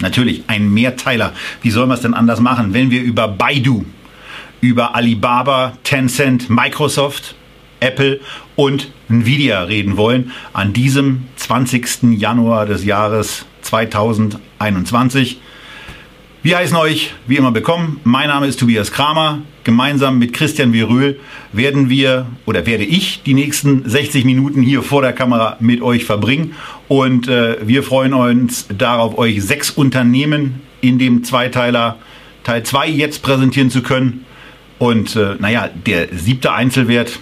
Natürlich ein Mehrteiler. Wie soll man es denn anders machen, wenn wir über Baidu, über Alibaba, Tencent, Microsoft, Apple und Nvidia reden wollen an diesem 20. Januar des Jahres 2021. Wir heißen euch wie immer willkommen. Mein Name ist Tobias Kramer. Gemeinsam mit Christian Virül werden wir oder werde ich die nächsten 60 Minuten hier vor der Kamera mit euch verbringen. Und äh, wir freuen uns darauf, euch sechs Unternehmen in dem Zweiteiler Teil 2 jetzt präsentieren zu können. Und äh, naja, der siebte Einzelwert,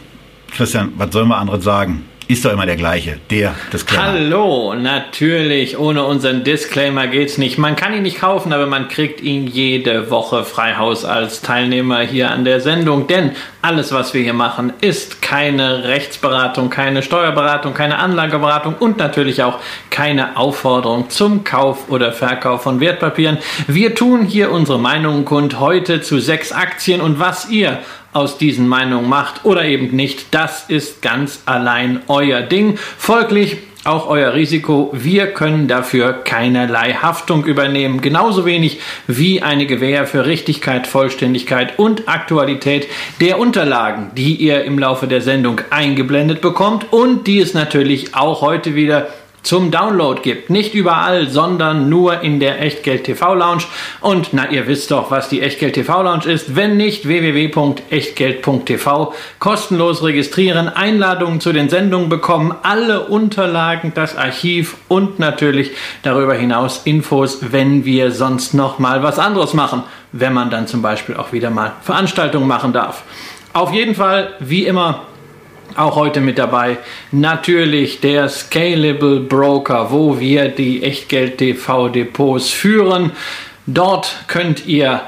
Christian, was sollen wir anderes sagen? Ist doch immer der gleiche, der Disclaimer. Hallo, natürlich, ohne unseren Disclaimer geht's nicht. Man kann ihn nicht kaufen, aber man kriegt ihn jede Woche frei Haus als Teilnehmer hier an der Sendung, denn alles, was wir hier machen, ist keine Rechtsberatung, keine Steuerberatung, keine Anlageberatung und natürlich auch keine Aufforderung zum Kauf oder Verkauf von Wertpapieren. Wir tun hier unsere Meinungen kund heute zu sechs Aktien und was ihr aus diesen Meinungen macht oder eben nicht, das ist ganz allein euer Ding. Folglich auch euer Risiko. Wir können dafür keinerlei Haftung übernehmen. Genauso wenig wie eine Gewähr für Richtigkeit, Vollständigkeit und Aktualität der Unterlagen, die ihr im Laufe der Sendung eingeblendet bekommt und die es natürlich auch heute wieder zum Download gibt. Nicht überall, sondern nur in der Echtgeld TV Lounge. Und na, ihr wisst doch, was die Echtgeld TV Lounge ist. Wenn nicht, www.echtgeld.tv. Kostenlos registrieren, Einladungen zu den Sendungen bekommen, alle Unterlagen, das Archiv und natürlich darüber hinaus Infos, wenn wir sonst noch mal was anderes machen. Wenn man dann zum Beispiel auch wieder mal Veranstaltungen machen darf. Auf jeden Fall, wie immer, auch heute mit dabei natürlich der Scalable Broker, wo wir die Echtgeld TV Depots führen. Dort könnt ihr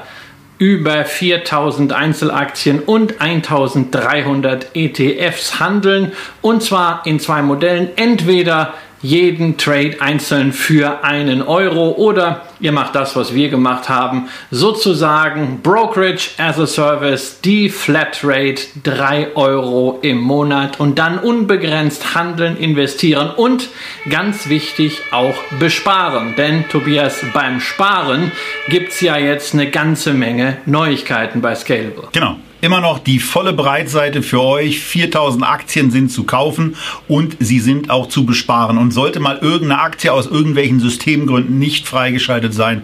über 4000 Einzelaktien und 1300 ETFs handeln und zwar in zwei Modellen. Entweder jeden Trade einzeln für einen Euro oder ihr macht das, was wir gemacht haben, sozusagen Brokerage as a Service, die Flatrate 3 Euro im Monat und dann unbegrenzt handeln, investieren und ganz wichtig auch besparen. Denn Tobias, beim Sparen gibt es ja jetzt eine ganze Menge Neuigkeiten bei Scalable. Genau immer noch die volle Breitseite für euch. 4000 Aktien sind zu kaufen und sie sind auch zu besparen. Und sollte mal irgendeine Aktie aus irgendwelchen Systemgründen nicht freigeschaltet sein,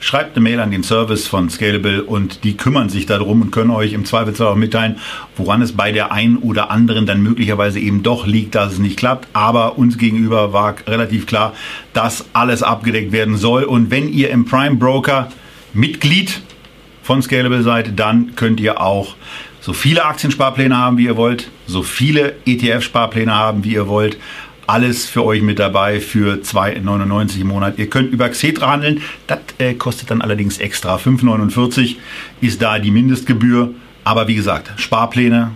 schreibt eine Mail an den Service von Scalable und die kümmern sich darum und können euch im Zweifelsfall auch mitteilen, woran es bei der einen oder anderen dann möglicherweise eben doch liegt, dass es nicht klappt. Aber uns gegenüber war relativ klar, dass alles abgedeckt werden soll. Und wenn ihr im Prime Broker Mitglied von Scalable seid, dann könnt ihr auch so viele Aktiensparpläne haben, wie ihr wollt, so viele ETF-Sparpläne haben, wie ihr wollt. Alles für euch mit dabei für 2,99 im Monat. Ihr könnt über Xetra handeln. Das äh, kostet dann allerdings extra. 5,49 ist da die Mindestgebühr. Aber wie gesagt, Sparpläne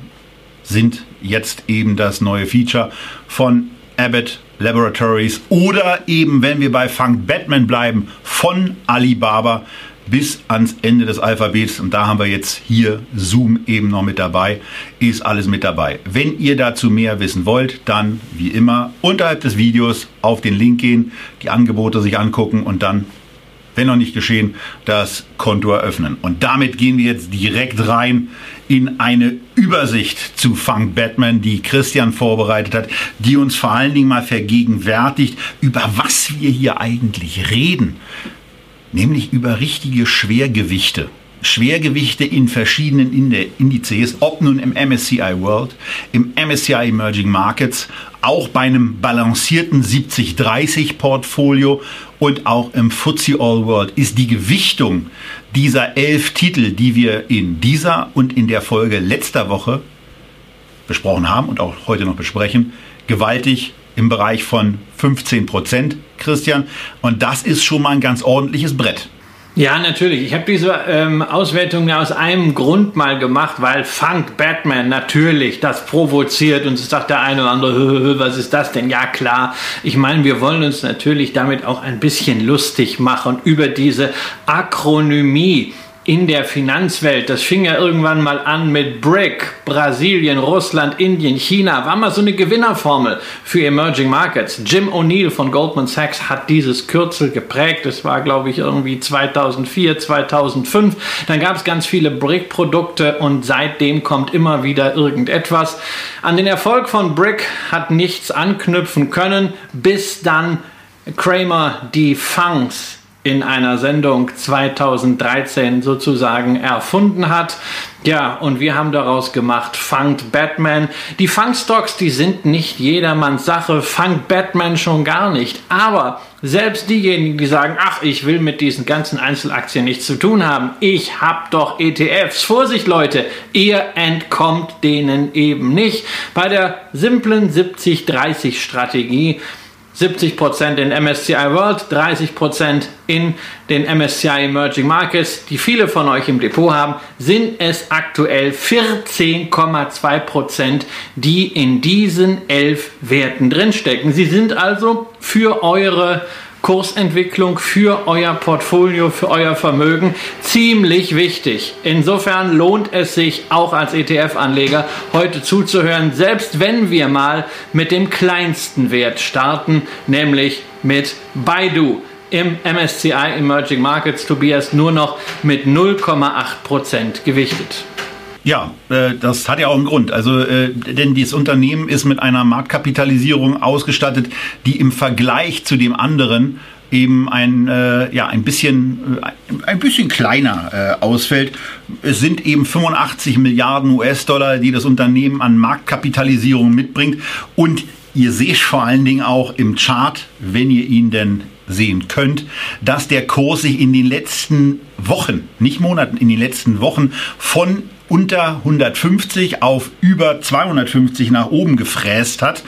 sind jetzt eben das neue Feature von Abbott Laboratories oder eben, wenn wir bei Funk Batman bleiben, von Alibaba bis ans Ende des Alphabets. Und da haben wir jetzt hier Zoom eben noch mit dabei. Ist alles mit dabei. Wenn ihr dazu mehr wissen wollt, dann wie immer unterhalb des Videos auf den Link gehen, die Angebote sich angucken und dann, wenn noch nicht geschehen, das Konto eröffnen. Und damit gehen wir jetzt direkt rein in eine Übersicht zu Funk Batman, die Christian vorbereitet hat, die uns vor allen Dingen mal vergegenwärtigt, über was wir hier eigentlich reden nämlich über richtige Schwergewichte. Schwergewichte in verschiedenen Indizes, ob nun im MSCI World, im MSCI Emerging Markets, auch bei einem balancierten 70-30 Portfolio und auch im FTSE All World ist die Gewichtung dieser elf Titel, die wir in dieser und in der Folge letzter Woche besprochen haben und auch heute noch besprechen, gewaltig im Bereich von 15 Prozent, Christian. Und das ist schon mal ein ganz ordentliches Brett. Ja, natürlich. Ich habe diese ähm, Auswertung ja aus einem Grund mal gemacht, weil Funk Batman natürlich das provoziert und es sagt der eine oder andere, was ist das denn? Ja, klar. Ich meine, wir wollen uns natürlich damit auch ein bisschen lustig machen über diese Akronymie in der Finanzwelt. Das fing ja irgendwann mal an mit BRIC, Brasilien, Russland, Indien, China. War mal so eine Gewinnerformel für Emerging Markets. Jim O'Neill von Goldman Sachs hat dieses Kürzel geprägt. Das war, glaube ich, irgendwie 2004, 2005. Dann gab es ganz viele BRIC-Produkte und seitdem kommt immer wieder irgendetwas. An den Erfolg von BRIC hat nichts anknüpfen können, bis dann Kramer die Funks in einer Sendung 2013 sozusagen erfunden hat. Ja, und wir haben daraus gemacht Funk Batman. Die Funkstocks, die sind nicht jedermanns Sache, Funk Batman schon gar nicht. Aber selbst diejenigen, die sagen, ach, ich will mit diesen ganzen Einzelaktien nichts zu tun haben, ich hab doch ETFs. Vorsicht Leute, ihr entkommt denen eben nicht. Bei der simplen 70-30 Strategie 70% in MSCI World, 30% in den MSCI Emerging Markets, die viele von euch im Depot haben, sind es aktuell 14,2%, die in diesen elf Werten drinstecken. Sie sind also für eure Kursentwicklung für euer Portfolio, für euer Vermögen ziemlich wichtig. Insofern lohnt es sich auch als ETF-Anleger heute zuzuhören, selbst wenn wir mal mit dem kleinsten Wert starten, nämlich mit Baidu im MSCI Emerging Markets, Tobias, nur noch mit 0,8% gewichtet. Ja, äh, das hat ja auch einen Grund. Also, äh, denn dieses Unternehmen ist mit einer Marktkapitalisierung ausgestattet, die im Vergleich zu dem anderen eben ein, äh, ja, ein, bisschen, ein bisschen kleiner ausfällt. Es sind eben 85 Milliarden US-Dollar, die das Unternehmen an Marktkapitalisierung mitbringt. Und ihr seht vor allen Dingen auch im Chart, wenn ihr ihn denn sehen könnt, dass der Kurs sich in den letzten Wochen, nicht Monaten, in den letzten Wochen von unter 150 auf über 250 nach oben gefräst hat.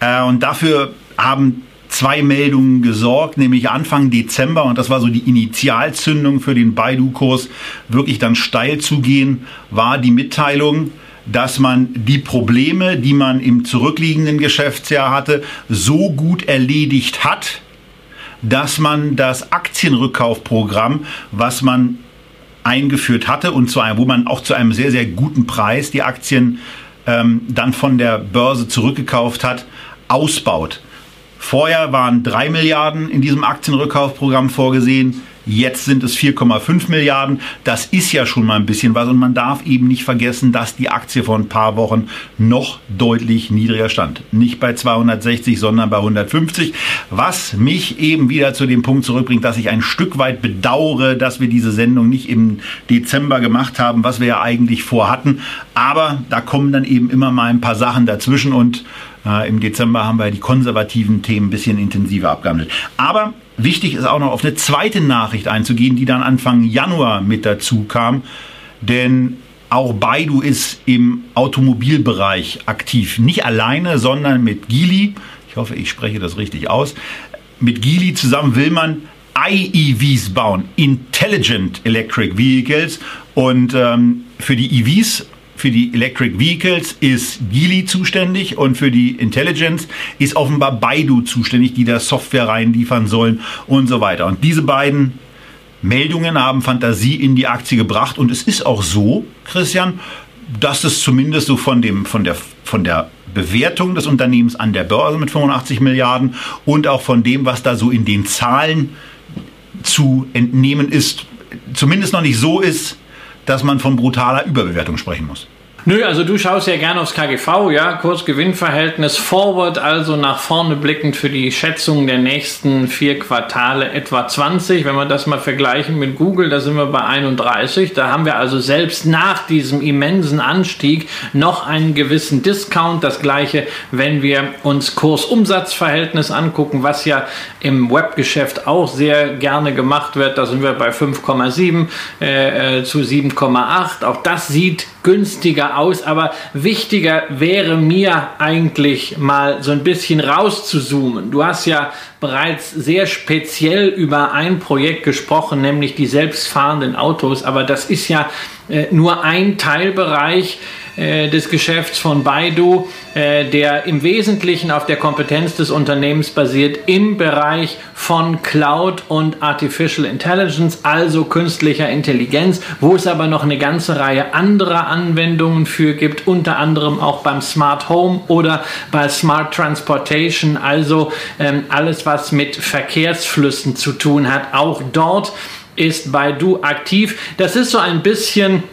Äh, und dafür haben zwei Meldungen gesorgt, nämlich Anfang Dezember, und das war so die Initialzündung für den Baidu-Kurs, wirklich dann steil zu gehen, war die Mitteilung, dass man die Probleme, die man im zurückliegenden Geschäftsjahr hatte, so gut erledigt hat, dass man das Aktienrückkaufprogramm, was man eingeführt hatte und einem, wo man auch zu einem sehr, sehr guten Preis die Aktien ähm, dann von der Börse zurückgekauft hat, ausbaut. Vorher waren drei Milliarden in diesem Aktienrückkaufprogramm vorgesehen. Jetzt sind es 4,5 Milliarden. Das ist ja schon mal ein bisschen was. Und man darf eben nicht vergessen, dass die Aktie vor ein paar Wochen noch deutlich niedriger stand. Nicht bei 260, sondern bei 150. Was mich eben wieder zu dem Punkt zurückbringt, dass ich ein Stück weit bedauere, dass wir diese Sendung nicht im Dezember gemacht haben, was wir ja eigentlich vorhatten. Aber da kommen dann eben immer mal ein paar Sachen dazwischen und äh, Im Dezember haben wir die konservativen Themen ein bisschen intensiver abgehandelt. Aber wichtig ist auch noch auf eine zweite Nachricht einzugehen, die dann Anfang Januar mit dazu kam. Denn auch Baidu ist im Automobilbereich aktiv. Nicht alleine, sondern mit Geely. Ich hoffe, ich spreche das richtig aus. Mit Geely zusammen will man IEVs bauen, Intelligent Electric Vehicles. Und ähm, für die EVs für die Electric Vehicles ist Geely zuständig und für die Intelligence ist offenbar Baidu zuständig, die da Software reinliefern sollen und so weiter. Und diese beiden Meldungen haben Fantasie in die Aktie gebracht und es ist auch so, Christian, dass es zumindest so von dem, von der, von der Bewertung des Unternehmens an der Börse mit 85 Milliarden und auch von dem, was da so in den Zahlen zu entnehmen ist, zumindest noch nicht so ist, dass man von brutaler Überbewertung sprechen muss. Nö, also du schaust ja gerne aufs KGV, ja, Kurs-Gewinn-Verhältnis, Forward, also nach vorne blickend für die Schätzung der nächsten vier Quartale etwa 20. Wenn wir das mal vergleichen mit Google, da sind wir bei 31. Da haben wir also selbst nach diesem immensen Anstieg noch einen gewissen Discount. Das gleiche, wenn wir uns Kurs-Umsatz-Verhältnis angucken, was ja im Webgeschäft auch sehr gerne gemacht wird. Da sind wir bei 5,7 äh, äh, zu 7,8. Auch das sieht günstiger aus, aber wichtiger wäre mir eigentlich mal so ein bisschen rauszuzoomen. Du hast ja bereits sehr speziell über ein Projekt gesprochen, nämlich die selbstfahrenden Autos, aber das ist ja äh, nur ein Teilbereich äh, des Geschäfts von Baidu, äh, der im Wesentlichen auf der Kompetenz des Unternehmens basiert im Bereich von Cloud und Artificial Intelligence, also künstlicher Intelligenz, wo es aber noch eine ganze Reihe anderer Anwendungen für gibt, unter anderem auch beim Smart Home oder bei Smart Transportation, also ähm, alles, was mit Verkehrsflüssen zu tun hat. Auch dort ist Baidu aktiv. Das ist so ein bisschen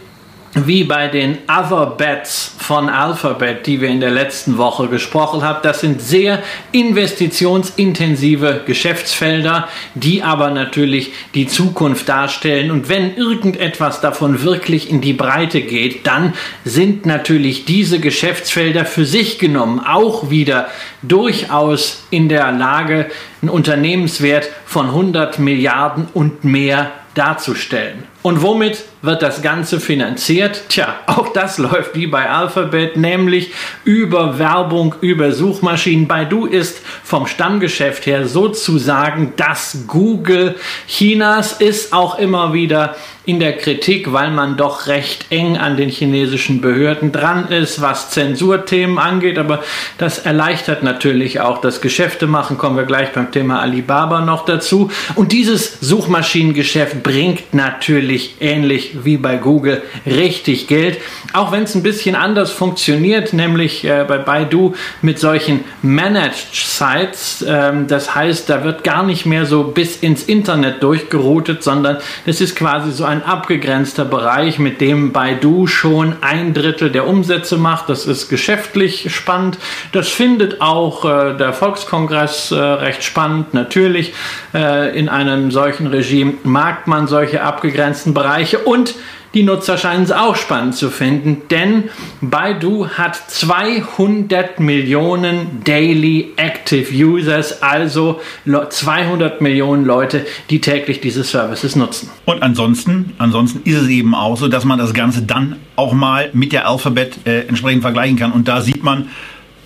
wie bei den Other Bets von Alphabet, die wir in der letzten Woche gesprochen haben. Das sind sehr investitionsintensive Geschäftsfelder, die aber natürlich die Zukunft darstellen. Und wenn irgendetwas davon wirklich in die Breite geht, dann sind natürlich diese Geschäftsfelder für sich genommen auch wieder durchaus in der Lage, einen Unternehmenswert von 100 Milliarden und mehr darzustellen. Und womit wird das Ganze finanziert? Tja, auch das läuft wie bei Alphabet, nämlich über Werbung, über Suchmaschinen. Baidu ist vom Stammgeschäft her sozusagen das Google Chinas, ist auch immer wieder in der Kritik, weil man doch recht eng an den chinesischen Behörden dran ist, was Zensurthemen angeht. Aber das erleichtert natürlich auch das Geschäftemachen. Kommen wir gleich beim Thema Alibaba noch dazu. Und dieses Suchmaschinengeschäft bringt natürlich ähnlich wie bei Google richtig Geld. Auch wenn es ein bisschen anders funktioniert, nämlich äh, bei Baidu mit solchen Managed Sites. Ähm, das heißt, da wird gar nicht mehr so bis ins Internet durchgeroutet, sondern es ist quasi so ein ein abgegrenzter Bereich, mit dem Baidu schon ein Drittel der Umsätze macht. Das ist geschäftlich spannend. Das findet auch äh, der Volkskongress äh, recht spannend. Natürlich äh, in einem solchen Regime mag man solche abgegrenzten Bereiche und die Nutzer scheinen es auch spannend zu finden, denn Baidu hat 200 Millionen Daily Active Users, also 200 Millionen Leute, die täglich diese Services nutzen. Und ansonsten, ansonsten ist es eben auch so, dass man das Ganze dann auch mal mit der Alphabet äh, entsprechend vergleichen kann. Und da sieht man,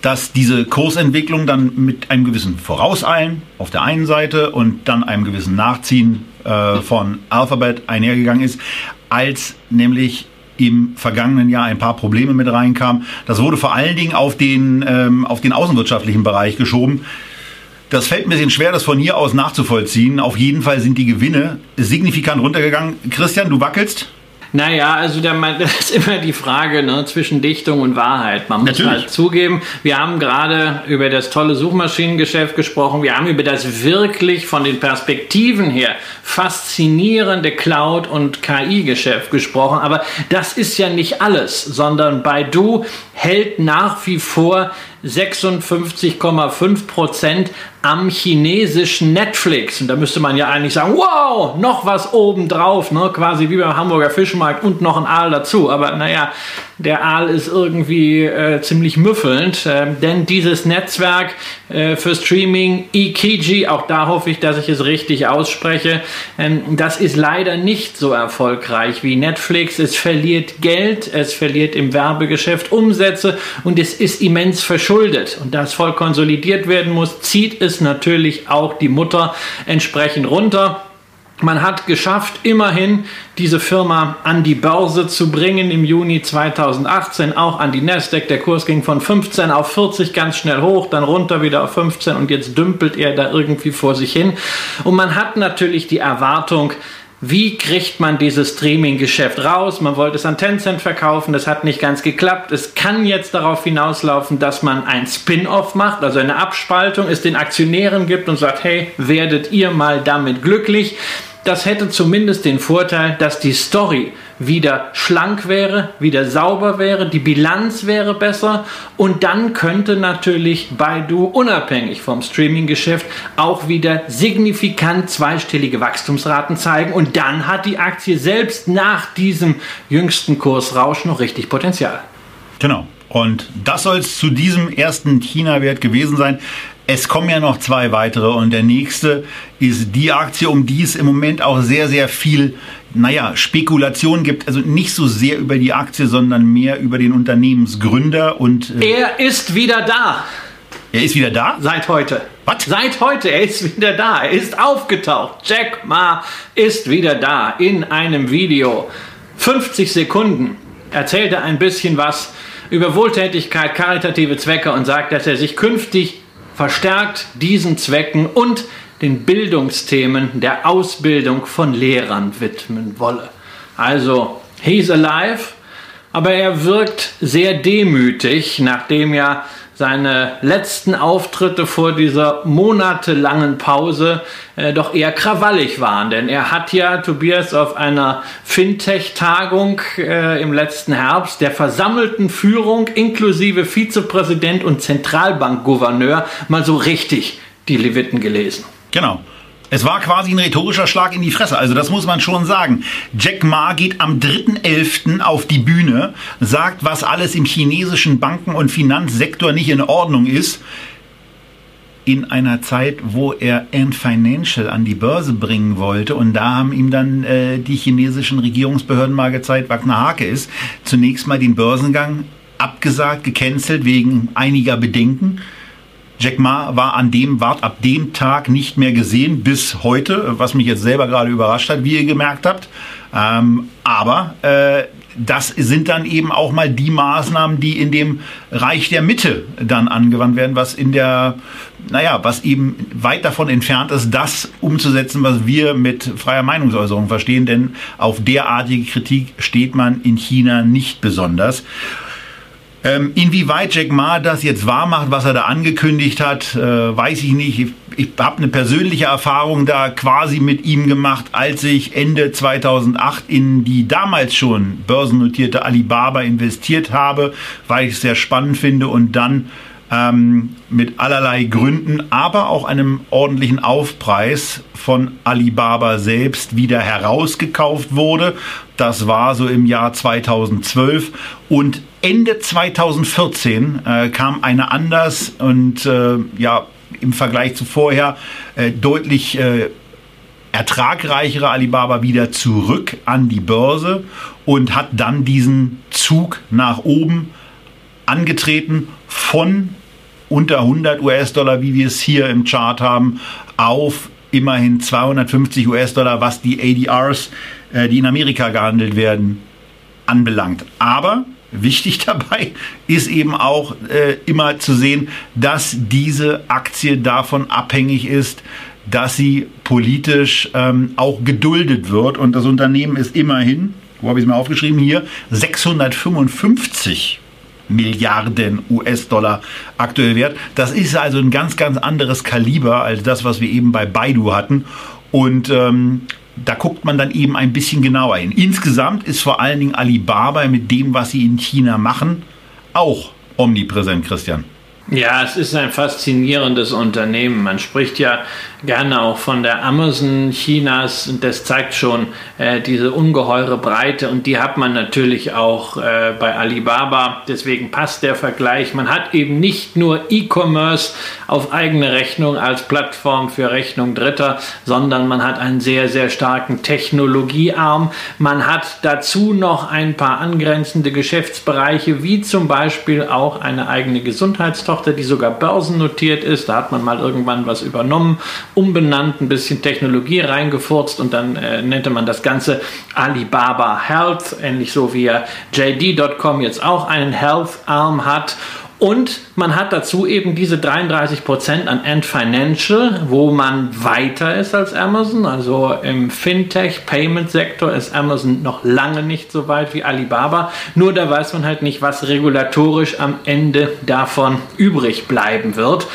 dass diese Kursentwicklung dann mit einem gewissen Vorauseilen auf der einen Seite und dann einem gewissen Nachziehen äh, von Alphabet einhergegangen ist als nämlich im vergangenen Jahr ein paar Probleme mit reinkamen. Das wurde vor allen Dingen auf den, ähm, auf den außenwirtschaftlichen Bereich geschoben. Das fällt ein bisschen schwer, das von hier aus nachzuvollziehen. Auf jeden Fall sind die Gewinne signifikant runtergegangen. Christian, du wackelst? Naja, also das ist immer die Frage ne, zwischen Dichtung und Wahrheit. Man muss Natürlich. halt zugeben, wir haben gerade über das tolle Suchmaschinengeschäft gesprochen, wir haben über das wirklich von den Perspektiven her faszinierende Cloud- und KI-Geschäft gesprochen, aber das ist ja nicht alles, sondern Baidu hält nach wie vor 56,5 Prozent am chinesischen Netflix. Und da müsste man ja eigentlich sagen, wow, noch was obendrauf, ne? quasi wie beim Hamburger Fischmarkt und noch ein Aal dazu. Aber naja, der Aal ist irgendwie äh, ziemlich müffelnd, äh, denn dieses Netzwerk äh, für Streaming, Ikiji, auch da hoffe ich, dass ich es richtig ausspreche, ähm, das ist leider nicht so erfolgreich wie Netflix. Es verliert Geld, es verliert im Werbegeschäft Umsätze und es ist immens verschuldet. Und da es voll konsolidiert werden muss, zieht es natürlich auch die Mutter entsprechend runter. Man hat geschafft, immerhin diese Firma an die Börse zu bringen im Juni 2018, auch an die Nasdaq. Der Kurs ging von 15 auf 40 ganz schnell hoch, dann runter wieder auf 15 und jetzt dümpelt er da irgendwie vor sich hin. Und man hat natürlich die Erwartung, wie kriegt man dieses Streaming-Geschäft raus? Man wollte es an Tencent verkaufen, das hat nicht ganz geklappt. Es kann jetzt darauf hinauslaufen, dass man ein Spin-off macht, also eine Abspaltung, es den Aktionären gibt und sagt, hey, werdet ihr mal damit glücklich? Das hätte zumindest den Vorteil, dass die Story wieder schlank wäre, wieder sauber wäre, die Bilanz wäre besser und dann könnte natürlich Baidu unabhängig vom Streaming-Geschäft auch wieder signifikant zweistellige Wachstumsraten zeigen und dann hat die Aktie selbst nach diesem jüngsten Kursrausch noch richtig Potenzial. Genau. Und das soll es zu diesem ersten China-Wert gewesen sein. Es kommen ja noch zwei weitere und der nächste ist die Aktie, um die es im Moment auch sehr, sehr viel, naja, Spekulation gibt. Also nicht so sehr über die Aktie, sondern mehr über den Unternehmensgründer und. Äh er ist wieder da. Er ist wieder da? Seit heute. Was? Seit heute, er ist wieder da. Er ist aufgetaucht. Jack Ma ist wieder da in einem Video. 50 Sekunden erzählt er ein bisschen was über Wohltätigkeit, karitative Zwecke und sagt, dass er sich künftig verstärkt diesen Zwecken und den Bildungsthemen der Ausbildung von Lehrern widmen wolle. Also, he's alive, aber er wirkt sehr demütig, nachdem ja seine letzten Auftritte vor dieser monatelangen Pause äh, doch eher krawallig waren. Denn er hat ja, Tobias, auf einer Fintech-Tagung äh, im letzten Herbst der versammelten Führung inklusive Vizepräsident und Zentralbankgouverneur mal so richtig die Leviten gelesen. Genau. Es war quasi ein rhetorischer Schlag in die Fresse. Also das muss man schon sagen. Jack Ma geht am 3.11. auf die Bühne, sagt, was alles im chinesischen Banken- und Finanzsektor nicht in Ordnung ist. In einer Zeit, wo er Ant Financial an die Börse bringen wollte. Und da haben ihm dann äh, die chinesischen Regierungsbehörden mal gezeigt, was eine Hake ist. Zunächst mal den Börsengang abgesagt, gecancelt wegen einiger Bedenken. Jack Ma war an dem, wart ab dem Tag nicht mehr gesehen bis heute, was mich jetzt selber gerade überrascht hat, wie ihr gemerkt habt. Ähm, aber äh, das sind dann eben auch mal die Maßnahmen, die in dem Reich der Mitte dann angewandt werden, was in der, naja, was eben weit davon entfernt ist, das umzusetzen, was wir mit freier Meinungsäußerung verstehen, denn auf derartige Kritik steht man in China nicht besonders. Ähm, inwieweit Jack Ma das jetzt wahr macht, was er da angekündigt hat, äh, weiß ich nicht. Ich, ich habe eine persönliche Erfahrung da quasi mit ihm gemacht, als ich Ende 2008 in die damals schon börsennotierte Alibaba investiert habe, weil ich es sehr spannend finde und dann ähm, mit allerlei Gründen, aber auch einem ordentlichen Aufpreis von Alibaba selbst wieder herausgekauft wurde. Das war so im Jahr 2012 und Ende 2014 äh, kam eine anders und äh, ja im Vergleich zu vorher äh, deutlich äh, ertragreichere Alibaba wieder zurück an die Börse und hat dann diesen Zug nach oben angetreten von unter 100 US-Dollar, wie wir es hier im Chart haben, auf immerhin 250 US-Dollar, was die ADRs, äh, die in Amerika gehandelt werden, anbelangt. Aber wichtig dabei ist eben auch äh, immer zu sehen, dass diese Aktie davon abhängig ist, dass sie politisch ähm, auch geduldet wird. Und das Unternehmen ist immerhin, wo habe ich es mir aufgeschrieben, hier 655 Milliarden US-Dollar aktuell wert. Das ist also ein ganz, ganz anderes Kaliber als das, was wir eben bei Baidu hatten. Und ähm, da guckt man dann eben ein bisschen genauer hin. Insgesamt ist vor allen Dingen Alibaba mit dem, was sie in China machen, auch omnipräsent, Christian. Ja, es ist ein faszinierendes Unternehmen. Man spricht ja gerne auch von der Amazon Chinas und das zeigt schon äh, diese ungeheure Breite und die hat man natürlich auch äh, bei Alibaba. Deswegen passt der Vergleich. Man hat eben nicht nur E-Commerce auf eigene Rechnung als Plattform für Rechnung Dritter, sondern man hat einen sehr, sehr starken Technologiearm. Man hat dazu noch ein paar angrenzende Geschäftsbereiche, wie zum Beispiel auch eine eigene Gesundheitstochter, die sogar börsennotiert ist. Da hat man mal irgendwann was übernommen umbenannt, ein bisschen Technologie reingefurzt und dann äh, nannte man das Ganze Alibaba Health, ähnlich so wie JD.com jetzt auch einen Health Arm hat. Und man hat dazu eben diese 33% an Ant Financial, wo man weiter ist als Amazon. Also im Fintech-Payment-Sektor ist Amazon noch lange nicht so weit wie Alibaba. Nur da weiß man halt nicht, was regulatorisch am Ende davon übrig bleiben wird.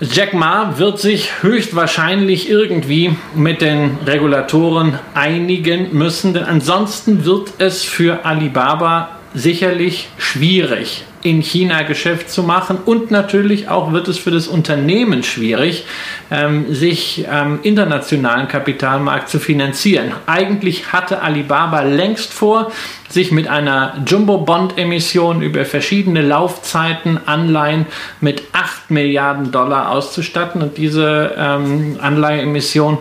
Jack Ma wird sich höchstwahrscheinlich irgendwie mit den Regulatoren einigen müssen, denn ansonsten wird es für Alibaba sicherlich schwierig, in China Geschäft zu machen und natürlich auch wird es für das Unternehmen schwierig, ähm, sich am ähm, internationalen Kapitalmarkt zu finanzieren. Eigentlich hatte Alibaba längst vor, sich mit einer Jumbo-Bond-Emission über verschiedene Laufzeiten Anleihen mit 8 Milliarden Dollar auszustatten und diese ähm, Anleiheemission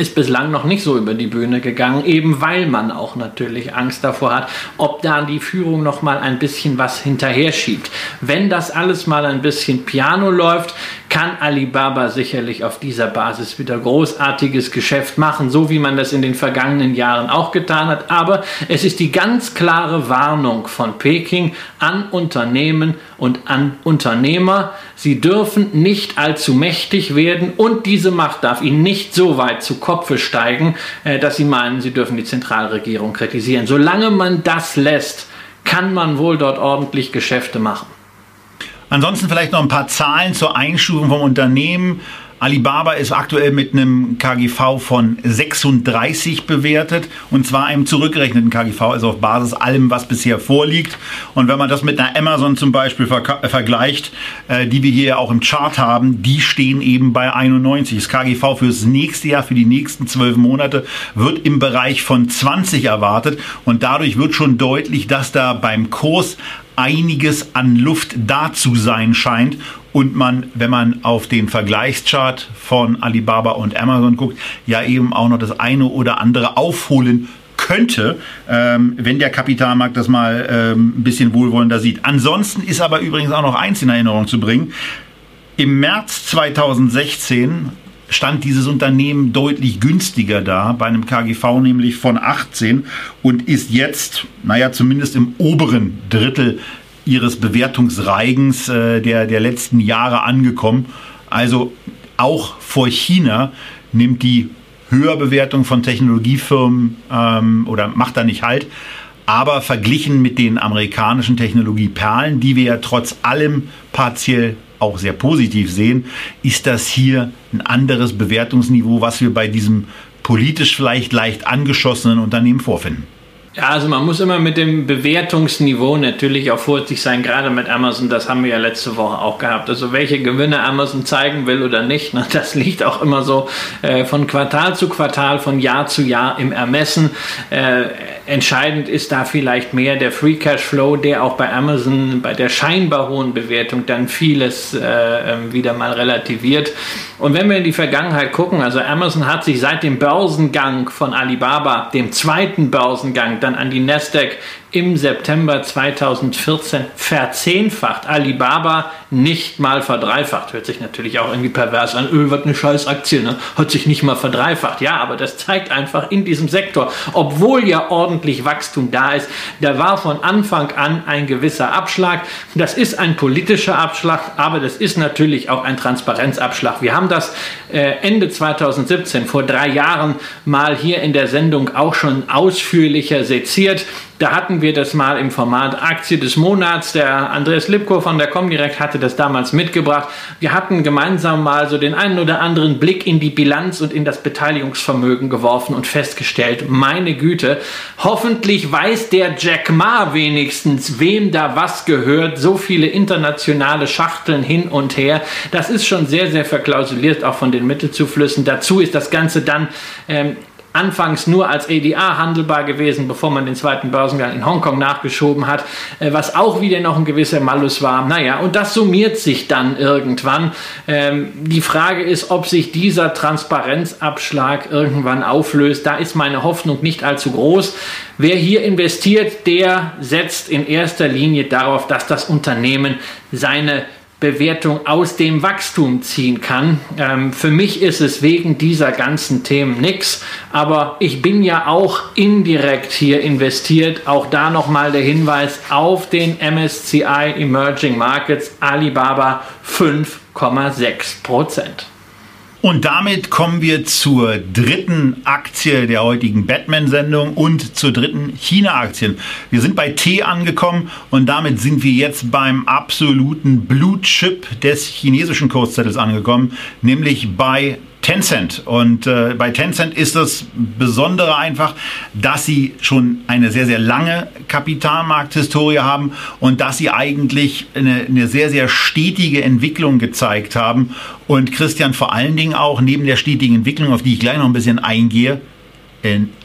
ist bislang noch nicht so über die Bühne gegangen, eben weil man auch natürlich Angst davor hat, ob da die Führung noch mal ein bisschen was hinterher schiebt. Wenn das alles mal ein bisschen piano läuft, kann Alibaba sicherlich auf dieser Basis wieder großartiges Geschäft machen, so wie man das in den vergangenen Jahren auch getan hat. Aber es ist die ganz klare Warnung von Peking an Unternehmen und an Unternehmer. Sie dürfen nicht allzu mächtig werden und diese Macht darf ihnen nicht so weit zu Kopfe steigen, äh, dass sie meinen, sie dürfen die Zentralregierung kritisieren. Solange man das lässt, kann man wohl dort ordentlich Geschäfte machen. Ansonsten vielleicht noch ein paar Zahlen zur Einstufung vom Unternehmen. Alibaba ist aktuell mit einem KGV von 36 bewertet und zwar einem zurückgerechneten KGV, also auf Basis allem, was bisher vorliegt. Und wenn man das mit einer Amazon zum Beispiel ver äh, vergleicht, äh, die wir hier auch im Chart haben, die stehen eben bei 91. Das KGV fürs nächste Jahr, für die nächsten zwölf Monate, wird im Bereich von 20 erwartet und dadurch wird schon deutlich, dass da beim Kurs einiges an Luft da zu sein scheint und man, wenn man auf den Vergleichschart von Alibaba und Amazon guckt, ja eben auch noch das eine oder andere aufholen könnte, ähm, wenn der Kapitalmarkt das mal ähm, ein bisschen wohlwollender sieht. Ansonsten ist aber übrigens auch noch eins in Erinnerung zu bringen. Im März 2016 stand dieses Unternehmen deutlich günstiger da, bei einem KGV nämlich von 18 und ist jetzt, naja, zumindest im oberen Drittel ihres Bewertungsreigens äh, der, der letzten Jahre angekommen. Also auch vor China nimmt die Höherbewertung von Technologiefirmen ähm, oder macht da nicht halt. Aber verglichen mit den amerikanischen Technologieperlen, die wir ja trotz allem partiell auch sehr positiv sehen, ist das hier ein anderes Bewertungsniveau, was wir bei diesem politisch vielleicht leicht angeschossenen Unternehmen vorfinden. Ja, also man muss immer mit dem Bewertungsniveau natürlich auch vorsichtig sein, gerade mit Amazon, das haben wir ja letzte Woche auch gehabt. Also welche Gewinne Amazon zeigen will oder nicht, ne, das liegt auch immer so äh, von Quartal zu Quartal, von Jahr zu Jahr im Ermessen. Äh, entscheidend ist da vielleicht mehr der Free Cash Flow, der auch bei Amazon bei der scheinbar hohen Bewertung dann vieles äh, ähm, wieder mal relativiert. Und wenn wir in die Vergangenheit gucken, also Amazon hat sich seit dem Börsengang von Alibaba, dem zweiten Börsengang, dann an die Nasdaq im September 2014 verzehnfacht. Alibaba nicht mal verdreifacht. Hört sich natürlich auch irgendwie pervers an. Öl wird eine scheiß Aktie, ne? Hat sich nicht mal verdreifacht. Ja, aber das zeigt einfach in diesem Sektor, obwohl ja ordentlich Wachstum da ist, da war von Anfang an ein gewisser Abschlag. Das ist ein politischer Abschlag, aber das ist natürlich auch ein Transparenzabschlag. Wir haben das äh, Ende 2017, vor drei Jahren, mal hier in der Sendung auch schon ausführlicher seziert. Da hatten wir das mal im Format Aktie des Monats. Der Andreas Lipko von der Comdirect hatte das damals mitgebracht. Wir hatten gemeinsam mal so den einen oder anderen Blick in die Bilanz und in das Beteiligungsvermögen geworfen und festgestellt, meine Güte, hoffentlich weiß der Jack Ma wenigstens, wem da was gehört. So viele internationale Schachteln hin und her. Das ist schon sehr, sehr verklausuliert, auch von den Mittelzuflüssen. Dazu ist das Ganze dann ähm, anfangs nur als ADR handelbar gewesen, bevor man den zweiten Börsengang in Hongkong nachgeschoben hat, äh, was auch wieder noch ein gewisser Malus war. Naja, und das summiert sich dann irgendwann. Ähm, die Frage ist, ob sich dieser Transparenzabschlag irgendwann auflöst. Da ist meine Hoffnung nicht allzu groß. Wer hier investiert, der setzt in erster Linie darauf, dass das Unternehmen seine Bewertung aus dem Wachstum ziehen kann. Ähm, für mich ist es wegen dieser ganzen Themen nichts, aber ich bin ja auch indirekt hier investiert. Auch da nochmal der Hinweis auf den MSCI Emerging Markets Alibaba 5,6 Prozent. Und damit kommen wir zur dritten Aktie der heutigen Batman-Sendung und zur dritten China-Aktien. Wir sind bei T angekommen und damit sind wir jetzt beim absoluten Blue Chip des chinesischen Kurszettels angekommen, nämlich bei Tencent. Und äh, bei Tencent ist das Besondere einfach, dass sie schon eine sehr, sehr lange Kapitalmarkthistorie haben und dass sie eigentlich eine, eine sehr, sehr stetige Entwicklung gezeigt haben. Und Christian vor allen Dingen auch neben der stetigen Entwicklung, auf die ich gleich noch ein bisschen eingehe,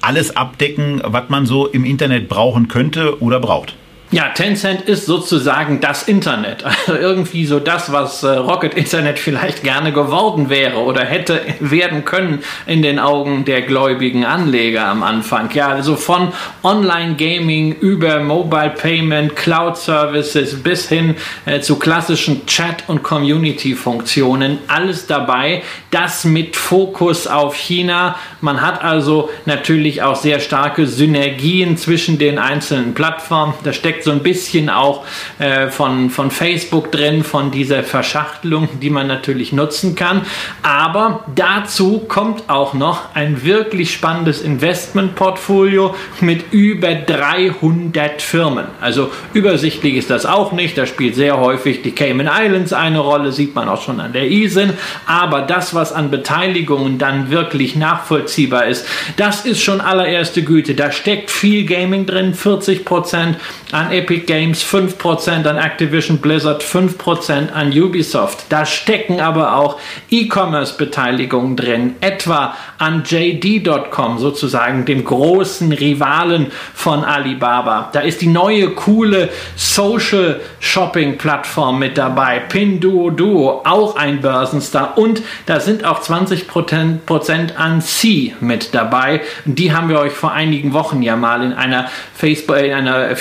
alles abdecken, was man so im Internet brauchen könnte oder braucht. Ja, Tencent ist sozusagen das Internet. Also irgendwie so das, was äh, Rocket Internet vielleicht gerne geworden wäre oder hätte werden können in den Augen der gläubigen Anleger am Anfang. Ja, also von Online-Gaming über Mobile Payment, Cloud Services bis hin äh, zu klassischen Chat- und Community-Funktionen. Alles dabei. Das mit Fokus auf China. Man hat also natürlich auch sehr starke Synergien zwischen den einzelnen Plattformen. Da steckt so ein bisschen auch äh, von, von Facebook drin, von dieser Verschachtelung, die man natürlich nutzen kann. Aber dazu kommt auch noch ein wirklich spannendes Investmentportfolio mit über 300 Firmen. Also übersichtlich ist das auch nicht. Da spielt sehr häufig die Cayman Islands eine Rolle, sieht man auch schon an der ISIN. Aber das, was an Beteiligungen dann wirklich nachvollziehbar ist, das ist schon allererste Güte. Da steckt viel Gaming drin, 40 Prozent an Epic Games, 5% an Activision Blizzard, 5% an Ubisoft. Da stecken aber auch E-Commerce-Beteiligungen drin, etwa an JD.com, sozusagen dem großen Rivalen von Alibaba. Da ist die neue coole Social Shopping Plattform mit dabei, Pinduoduo, auch ein Börsenstar und da sind auch 20% an C mit dabei. Die haben wir euch vor einigen Wochen ja mal in einer Facebook, in einer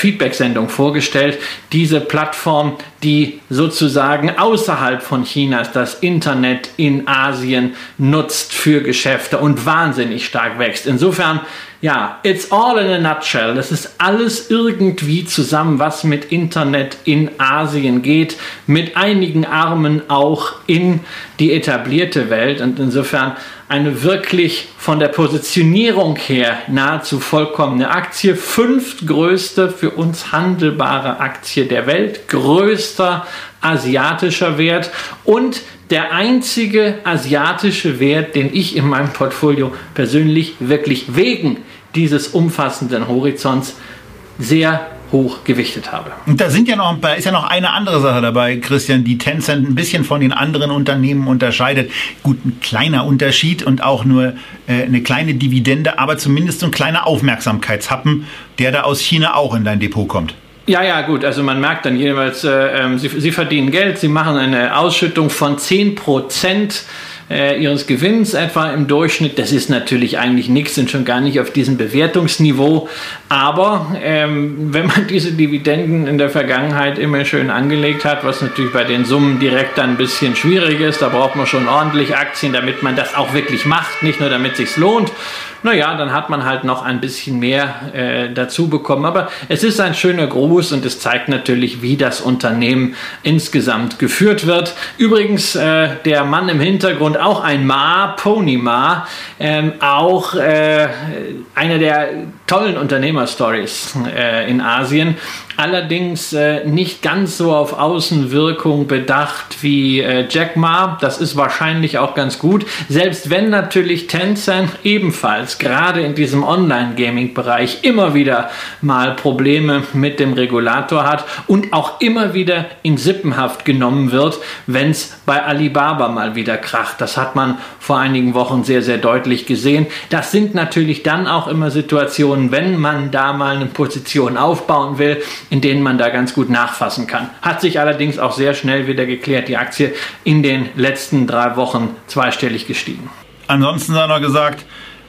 Feedback-Sendung vorgestellt. Diese Plattform, die sozusagen außerhalb von Chinas das Internet in Asien nutzt für Geschäfte und wahnsinnig stark wächst. Insofern, ja, it's all in a nutshell. Das ist alles irgendwie zusammen, was mit Internet in Asien geht, mit einigen Armen auch in die etablierte Welt. Und insofern eine wirklich von der Positionierung her nahezu vollkommene Aktie. Fünftgrößte für uns handelbare Aktie der Welt. Größter asiatischer Wert und der einzige asiatische Wert, den ich in meinem Portfolio persönlich wirklich wegen dieses umfassenden Horizonts sehr hoch gewichtet habe. Und da sind ja noch, da ist ja noch eine andere Sache dabei, Christian, die Tencent ein bisschen von den anderen Unternehmen unterscheidet. Gut, ein kleiner Unterschied und auch nur äh, eine kleine Dividende, aber zumindest so ein kleiner Aufmerksamkeitshappen, der da aus China auch in dein Depot kommt. Ja, ja, gut. Also man merkt dann jeweils, äh, ähm, sie, sie verdienen Geld, sie machen eine Ausschüttung von 10 Prozent äh, ihres Gewinns etwa im Durchschnitt. Das ist natürlich eigentlich nichts und schon gar nicht auf diesem Bewertungsniveau. Aber ähm, wenn man diese Dividenden in der Vergangenheit immer schön angelegt hat, was natürlich bei den Summen direkt dann ein bisschen schwierig ist, da braucht man schon ordentlich Aktien, damit man das auch wirklich macht, nicht nur damit es sich lohnt naja, dann hat man halt noch ein bisschen mehr äh, dazu bekommen. Aber es ist ein schöner Gruß und es zeigt natürlich, wie das Unternehmen insgesamt geführt wird. Übrigens, äh, der Mann im Hintergrund, auch ein Ma, Pony Ma, ähm, auch äh, einer der tollen Unternehmerstories äh, in Asien allerdings äh, nicht ganz so auf Außenwirkung bedacht wie äh, Jack Ma. Das ist wahrscheinlich auch ganz gut. Selbst wenn natürlich Tencent ebenfalls gerade in diesem Online-Gaming-Bereich immer wieder mal Probleme mit dem Regulator hat und auch immer wieder in Sippenhaft genommen wird, wenn es bei Alibaba mal wieder kracht. Das hat man vor einigen Wochen sehr, sehr deutlich gesehen. Das sind natürlich dann auch immer Situationen, wenn man da mal eine Position aufbauen will, in denen man da ganz gut nachfassen kann. Hat sich allerdings auch sehr schnell wieder geklärt, die Aktie in den letzten drei Wochen zweistellig gestiegen. Ansonsten hat er gesagt,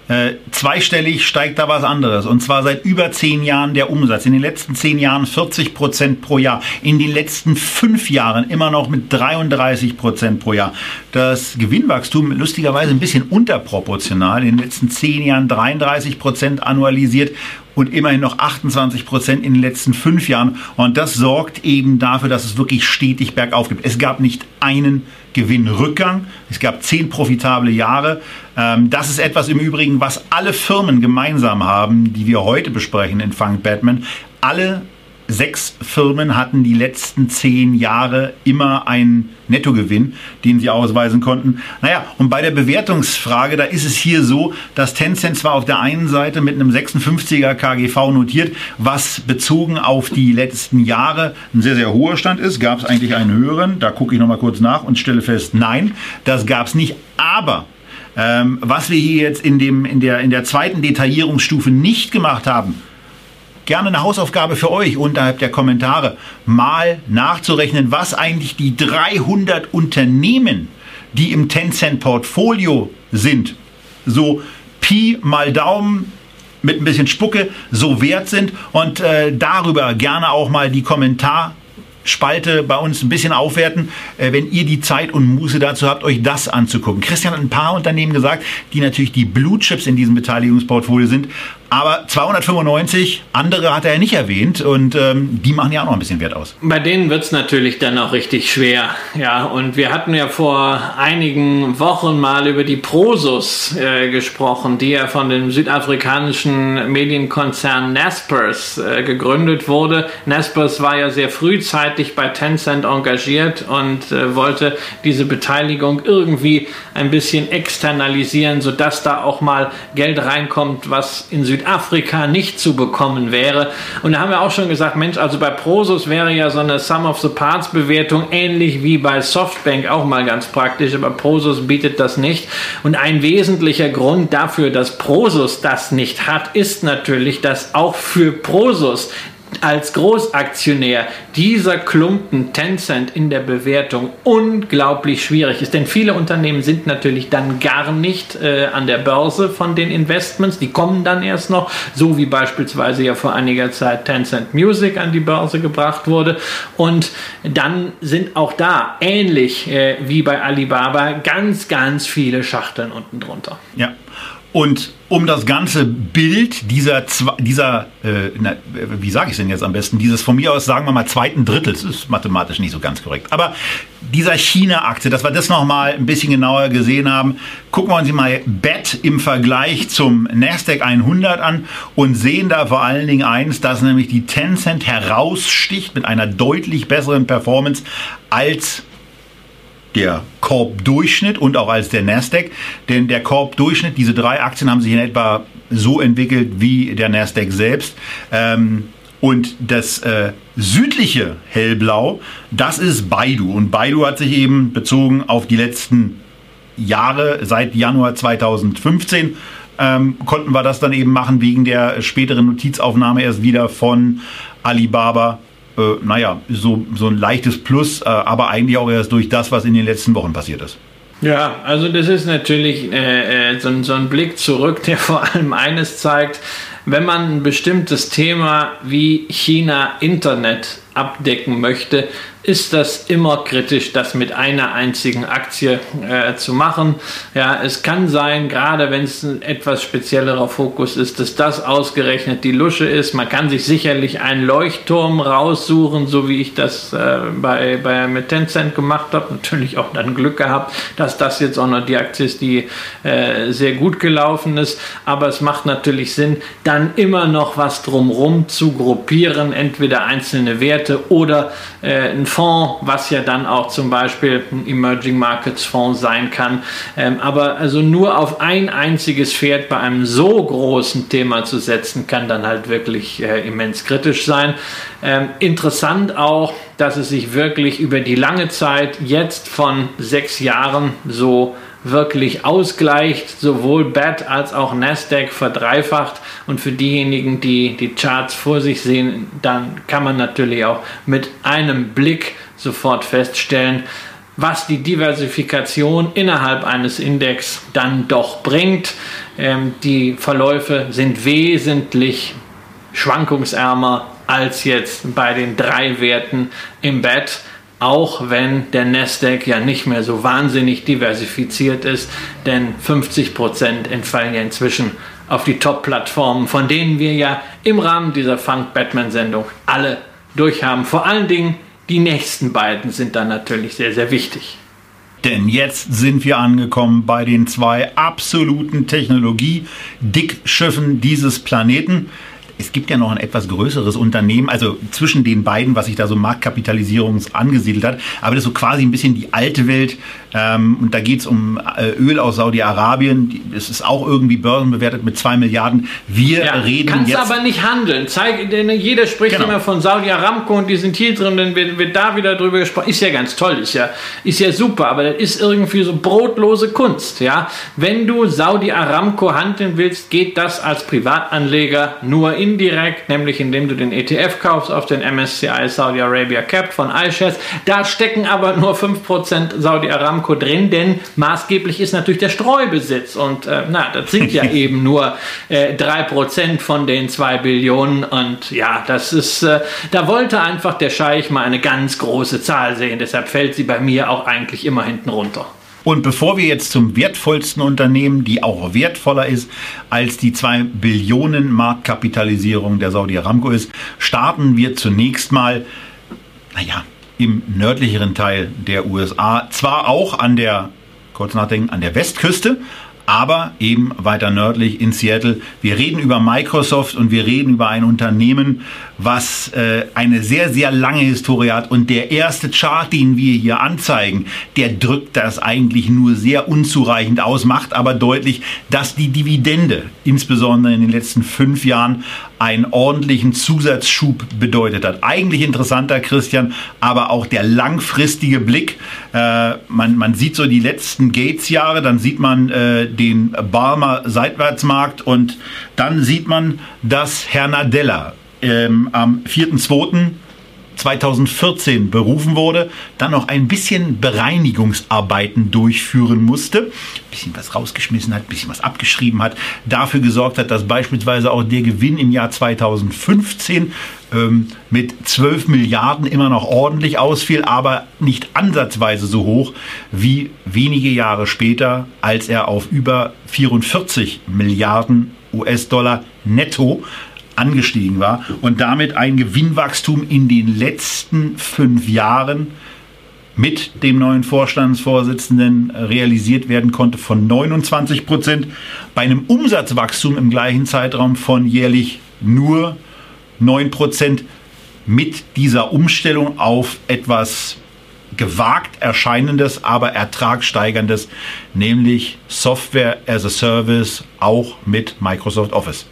äh, zweistellig steigt da was anderes. Und zwar seit über zehn Jahren der Umsatz. In den letzten zehn Jahren 40 Prozent pro Jahr. In den letzten fünf Jahren immer noch mit 33 Prozent pro Jahr. Das Gewinnwachstum lustigerweise ein bisschen unterproportional. In den letzten zehn Jahren 33 Prozent annualisiert und immerhin noch 28 Prozent in den letzten fünf Jahren. Und das sorgt eben dafür, dass es wirklich stetig bergauf gibt. Es gab nicht einen Gewinnrückgang. Es gab zehn profitable Jahre. Ähm, das ist etwas im Übrigen, was alle Firmen gemeinsam haben, die wir heute besprechen in Funk Batman. Alle sechs Firmen hatten die letzten zehn Jahre immer einen Nettogewinn, den sie ausweisen konnten. Naja, und bei der Bewertungsfrage, da ist es hier so, dass Tencent zwar auf der einen Seite mit einem 56er KGV notiert, was bezogen auf die letzten Jahre ein sehr, sehr hoher Stand ist. Gab es eigentlich einen höheren? Da gucke ich nochmal kurz nach und stelle fest, nein, das gab es nicht. Aber ähm, was wir hier jetzt in, dem, in, der, in der zweiten Detaillierungsstufe nicht gemacht haben, gerne eine Hausaufgabe für euch unterhalb der Kommentare, mal nachzurechnen, was eigentlich die 300 Unternehmen, die im Tencent-Portfolio sind, so Pi mal Daumen mit ein bisschen Spucke so wert sind und äh, darüber gerne auch mal die Kommentar Spalte bei uns ein bisschen aufwerten, äh, wenn ihr die Zeit und Muße dazu habt, euch das anzugucken. Christian hat ein paar Unternehmen gesagt, die natürlich die Blue Chips in diesem Beteiligungsportfolio sind, aber 295 andere hat er nicht erwähnt und ähm, die machen ja auch noch ein bisschen Wert aus. Bei denen wird es natürlich dann auch richtig schwer. Ja, und wir hatten ja vor einigen Wochen mal über die Prosus äh, gesprochen, die ja von dem südafrikanischen Medienkonzern Naspers äh, gegründet wurde. Naspers war ja sehr frühzeitig bei Tencent engagiert und äh, wollte diese Beteiligung irgendwie ein bisschen externalisieren, sodass da auch mal Geld reinkommt, was in Südafrika Südafrika nicht zu bekommen wäre. Und da haben wir auch schon gesagt, Mensch, also bei Prosus wäre ja so eine Sum of the Parts Bewertung ähnlich wie bei Softbank auch mal ganz praktisch, aber Prosus bietet das nicht. Und ein wesentlicher Grund dafür, dass Prosus das nicht hat, ist natürlich, dass auch für Prosus als Großaktionär dieser Klumpen Tencent in der Bewertung unglaublich schwierig ist. Denn viele Unternehmen sind natürlich dann gar nicht äh, an der Börse von den Investments. Die kommen dann erst noch, so wie beispielsweise ja vor einiger Zeit Tencent Music an die Börse gebracht wurde. Und dann sind auch da, ähnlich äh, wie bei Alibaba, ganz, ganz viele Schachteln unten drunter. Ja. Und um das ganze Bild dieser, dieser äh, na, wie sage ich es denn jetzt am besten, dieses von mir aus, sagen wir mal, zweiten Drittels, ist mathematisch nicht so ganz korrekt, aber dieser China-Aktie, dass wir das nochmal ein bisschen genauer gesehen haben, gucken wir uns mal BET im Vergleich zum Nasdaq 100 an und sehen da vor allen Dingen eins, dass nämlich die Tencent heraussticht mit einer deutlich besseren Performance als der Korb-Durchschnitt und auch als der Nasdaq. Denn der Korb-Durchschnitt, diese drei Aktien haben sich in etwa so entwickelt wie der Nasdaq selbst. Ähm, und das äh, südliche Hellblau, das ist Baidu. Und Baidu hat sich eben bezogen auf die letzten Jahre, seit Januar 2015, ähm, konnten wir das dann eben machen wegen der späteren Notizaufnahme erst wieder von Alibaba äh, naja, so, so ein leichtes Plus, äh, aber eigentlich auch erst durch das, was in den letzten Wochen passiert ist. Ja, also das ist natürlich äh, äh so, so ein Blick zurück, der vor allem eines zeigt, wenn man ein bestimmtes Thema wie China Internet abdecken möchte, ist das immer kritisch, das mit einer einzigen Aktie äh, zu machen. Ja, es kann sein, gerade wenn es ein etwas speziellerer Fokus ist, dass das ausgerechnet die Lusche ist. Man kann sich sicherlich einen Leuchtturm raussuchen, so wie ich das äh, bei, bei mit Tencent gemacht habe. Natürlich auch dann Glück gehabt, dass das jetzt auch noch die Aktie ist, die äh, sehr gut gelaufen ist. Aber es macht natürlich Sinn, dann immer noch was drumherum zu gruppieren, entweder einzelne Werte oder äh, ein Fonds, was ja dann auch zum Beispiel ein Emerging Markets Fonds sein kann. Ähm, aber also nur auf ein einziges Pferd bei einem so großen Thema zu setzen, kann dann halt wirklich äh, immens kritisch sein. Ähm, interessant auch, dass es sich wirklich über die lange Zeit jetzt von sechs Jahren so wirklich ausgleicht, sowohl BAT als auch Nasdaq verdreifacht. Und für diejenigen, die die Charts vor sich sehen, dann kann man natürlich auch mit einem Blick sofort feststellen, was die Diversifikation innerhalb eines Index dann doch bringt. Ähm, die Verläufe sind wesentlich schwankungsärmer als jetzt bei den drei Werten im BET auch wenn der Nasdaq ja nicht mehr so wahnsinnig diversifiziert ist, denn 50% entfallen ja inzwischen auf die Top-Plattformen, von denen wir ja im Rahmen dieser Funk-Batman-Sendung alle durchhaben. Vor allen Dingen die nächsten beiden sind dann natürlich sehr, sehr wichtig. Denn jetzt sind wir angekommen bei den zwei absoluten Technologie-Dickschiffen dieses Planeten. Es gibt ja noch ein etwas größeres Unternehmen, also zwischen den beiden, was sich da so Marktkapitalisierung angesiedelt hat. Aber das ist so quasi ein bisschen die alte Welt. Ähm, und da geht es um äh, Öl aus Saudi-Arabien. Es ist auch irgendwie börsenbewertet mit zwei Milliarden. Wir ja, reden kannst jetzt. aber nicht handeln. Zeig, jeder spricht genau. immer von Saudi Aramco und die sind hier drin, dann wird, wird da wieder drüber gesprochen. Ist ja ganz toll, ist ja, ist ja super, aber das ist irgendwie so brotlose Kunst. Ja? Wenn du Saudi Aramco handeln willst, geht das als Privatanleger nur indirekt, nämlich indem du den ETF kaufst auf den MSCI Saudi Arabia Cap von iShares. Da stecken aber nur 5% Saudi Aramco drin, denn maßgeblich ist natürlich der Streubesitz und äh, na, das sind ja eben nur äh, 3% von den 2 Billionen und ja, das ist, äh, da wollte einfach der Scheich mal eine ganz große Zahl sehen, deshalb fällt sie bei mir auch eigentlich immer hinten runter. Und bevor wir jetzt zum wertvollsten Unternehmen, die auch wertvoller ist als die 2 Billionen Marktkapitalisierung der Saudi Aramco ist, starten wir zunächst mal, naja, im nördlicheren Teil der USA. Zwar auch an der, kurz nachdenken, an der Westküste, aber eben weiter nördlich in Seattle. Wir reden über Microsoft und wir reden über ein Unternehmen, was äh, eine sehr, sehr lange Historie hat. Und der erste Chart, den wir hier anzeigen, der drückt das eigentlich nur sehr unzureichend aus, macht aber deutlich, dass die Dividende, insbesondere in den letzten fünf Jahren, einen ordentlichen Zusatzschub bedeutet hat. Eigentlich interessanter, Christian, aber auch der langfristige Blick. Äh, man, man sieht so die letzten Gates-Jahre, dann sieht man äh, den Barmer Seitwärtsmarkt und dann sieht man, dass Herr Nadella ähm, am 4.2. 2014 berufen wurde, dann noch ein bisschen Bereinigungsarbeiten durchführen musste, ein bisschen was rausgeschmissen hat, ein bisschen was abgeschrieben hat, dafür gesorgt hat, dass beispielsweise auch der Gewinn im Jahr 2015 ähm, mit 12 Milliarden immer noch ordentlich ausfiel, aber nicht ansatzweise so hoch wie wenige Jahre später, als er auf über 44 Milliarden US-Dollar netto angestiegen war und damit ein Gewinnwachstum in den letzten fünf Jahren mit dem neuen Vorstandsvorsitzenden realisiert werden konnte von 29 Prozent, bei einem Umsatzwachstum im gleichen Zeitraum von jährlich nur 9 Prozent mit dieser Umstellung auf etwas gewagt erscheinendes, aber ertragsteigerndes, nämlich Software as a Service, auch mit Microsoft Office.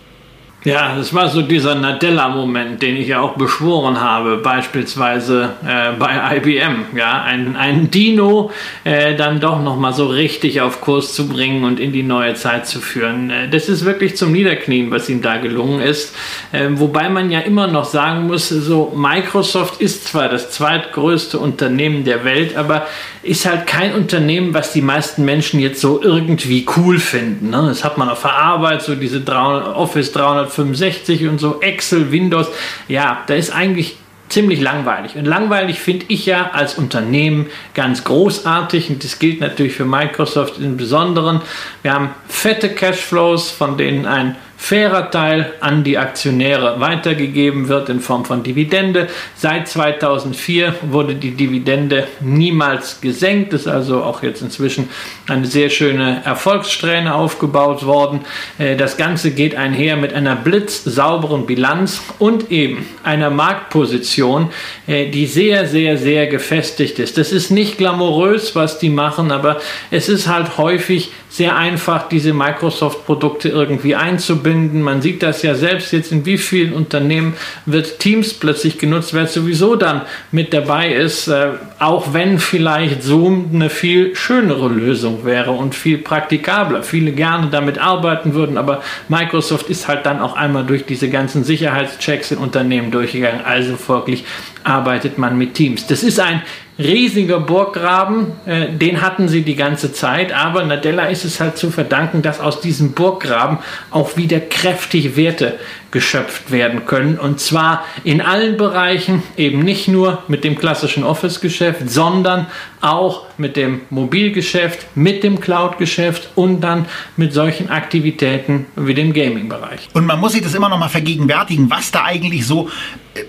Ja, das war so dieser Nadella-Moment, den ich ja auch beschworen habe, beispielsweise äh, bei IBM. Ja, ein, ein Dino äh, dann doch nochmal so richtig auf Kurs zu bringen und in die neue Zeit zu führen. Äh, das ist wirklich zum Niederknien, was ihm da gelungen ist. Äh, wobei man ja immer noch sagen muss, so Microsoft ist zwar das zweitgrößte Unternehmen der Welt, aber ist halt kein Unternehmen, was die meisten Menschen jetzt so irgendwie cool finden. Ne? Das hat man auf der Arbeit, so diese 300, Office 365 und so, Excel, Windows. Ja, da ist eigentlich ziemlich langweilig. Und langweilig finde ich ja als Unternehmen ganz großartig und das gilt natürlich für Microsoft im Besonderen. Wir haben fette Cashflows, von denen ein fairer Teil an die Aktionäre weitergegeben wird in Form von Dividende. Seit 2004 wurde die Dividende niemals gesenkt, ist also auch jetzt inzwischen eine sehr schöne Erfolgssträhne aufgebaut worden. Äh, das Ganze geht einher mit einer blitzsauberen Bilanz und eben einer Marktposition, äh, die sehr, sehr, sehr gefestigt ist. Das ist nicht glamourös, was die machen, aber es ist halt häufig sehr einfach, diese Microsoft-Produkte irgendwie einzubinden. Man sieht das ja selbst jetzt, in wie vielen Unternehmen wird Teams plötzlich genutzt, wer sowieso dann mit dabei ist, äh, auch wenn vielleicht Zoom eine viel schönere Lösung wäre und viel praktikabler. Viele gerne damit arbeiten würden, aber Microsoft ist halt dann auch einmal durch diese ganzen Sicherheitschecks in Unternehmen durchgegangen. Also folglich arbeitet man mit Teams. Das ist ein riesiger Burggraben, äh, den hatten sie die ganze Zeit, aber Nadella ist es halt zu verdanken, dass aus diesem Burggraben auch wieder kräftig Werte geschöpft werden können und zwar in allen Bereichen, eben nicht nur mit dem klassischen Office-Geschäft, sondern auch mit dem Mobilgeschäft, mit dem Cloud-Geschäft und dann mit solchen Aktivitäten wie dem Gaming-Bereich. Und man muss sich das immer noch mal vergegenwärtigen, was da eigentlich so äh,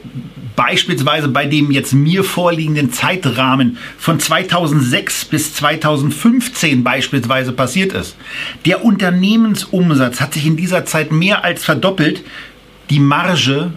beispielsweise bei dem jetzt mir vorliegenden Zeitrahmen von 2006 bis 2015 beispielsweise passiert ist. Der Unternehmensumsatz hat sich in dieser Zeit mehr als verdoppelt die Marge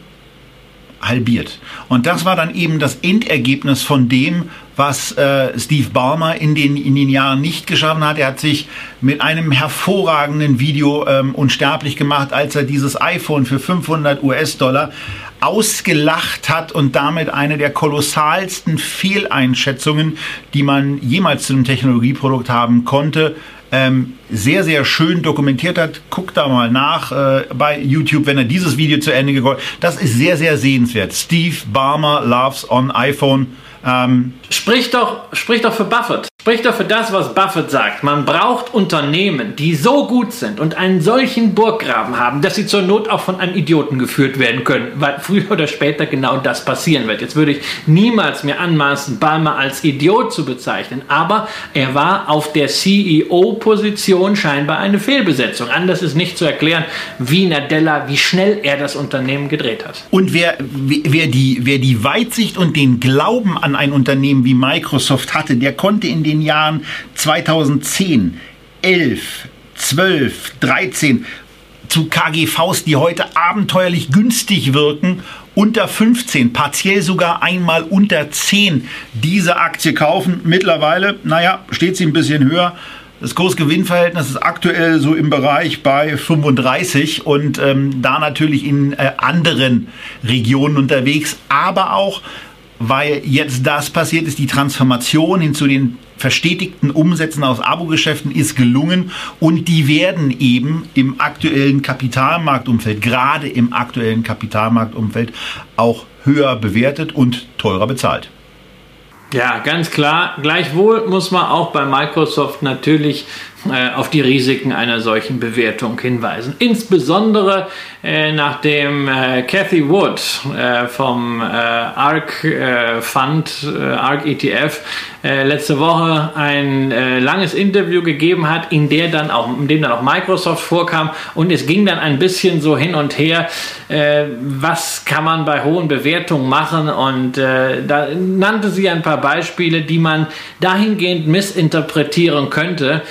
halbiert. Und das war dann eben das Endergebnis von dem, was äh, Steve Ballmer in den, in den Jahren nicht geschaffen hat. Er hat sich mit einem hervorragenden Video ähm, unsterblich gemacht, als er dieses iPhone für 500 US-Dollar ausgelacht hat und damit eine der kolossalsten Fehleinschätzungen, die man jemals zu einem Technologieprodukt haben konnte, ähm, sehr, sehr schön dokumentiert hat. Guckt da mal nach äh, bei YouTube, wenn er dieses Video zu Ende hat. Das ist sehr, sehr sehenswert. Steve Barmer loves on iPhone. Ähm, sprich, doch, sprich doch für Buffett. Sprich doch für das, was Buffett sagt. Man braucht Unternehmen, die so gut sind und einen solchen Burggraben haben, dass sie zur Not auch von einem Idioten geführt werden können, weil früher oder später genau das passieren wird. Jetzt würde ich niemals mir anmaßen, Balmer als Idiot zu bezeichnen, aber er war auf der CEO-Position scheinbar eine Fehlbesetzung. Anders ist nicht zu erklären, wie Nadella, wie schnell er das Unternehmen gedreht hat. Und wer, wer, die, wer die Weitsicht und den Glauben an ein Unternehmen wie Microsoft hatte, der konnte in den Jahren 2010, 11, 12, 13 zu KGVs, die heute abenteuerlich günstig wirken, unter 15, partiell sogar einmal unter 10 diese Aktie kaufen. Mittlerweile, naja, steht sie ein bisschen höher. Das Kursgewinnverhältnis ist aktuell so im Bereich bei 35 und ähm, da natürlich in äh, anderen Regionen unterwegs, aber auch weil jetzt das passiert ist, die Transformation hin zu den verstetigten Umsätzen aus Abo-Geschäften ist gelungen und die werden eben im aktuellen Kapitalmarktumfeld, gerade im aktuellen Kapitalmarktumfeld, auch höher bewertet und teurer bezahlt. Ja, ganz klar. Gleichwohl muss man auch bei Microsoft natürlich auf die Risiken einer solchen Bewertung hinweisen. Insbesondere äh, nachdem äh, Cathy Wood äh, vom äh, ARC äh, Fund, ARC ETF, letzte Woche ein langes Interview gegeben hat, in, der dann auch, in dem dann auch Microsoft vorkam. Und es ging dann ein bisschen so hin und her, was kann man bei hohen Bewertungen machen? Und da nannte sie ein paar Beispiele, die man dahingehend missinterpretieren könnte,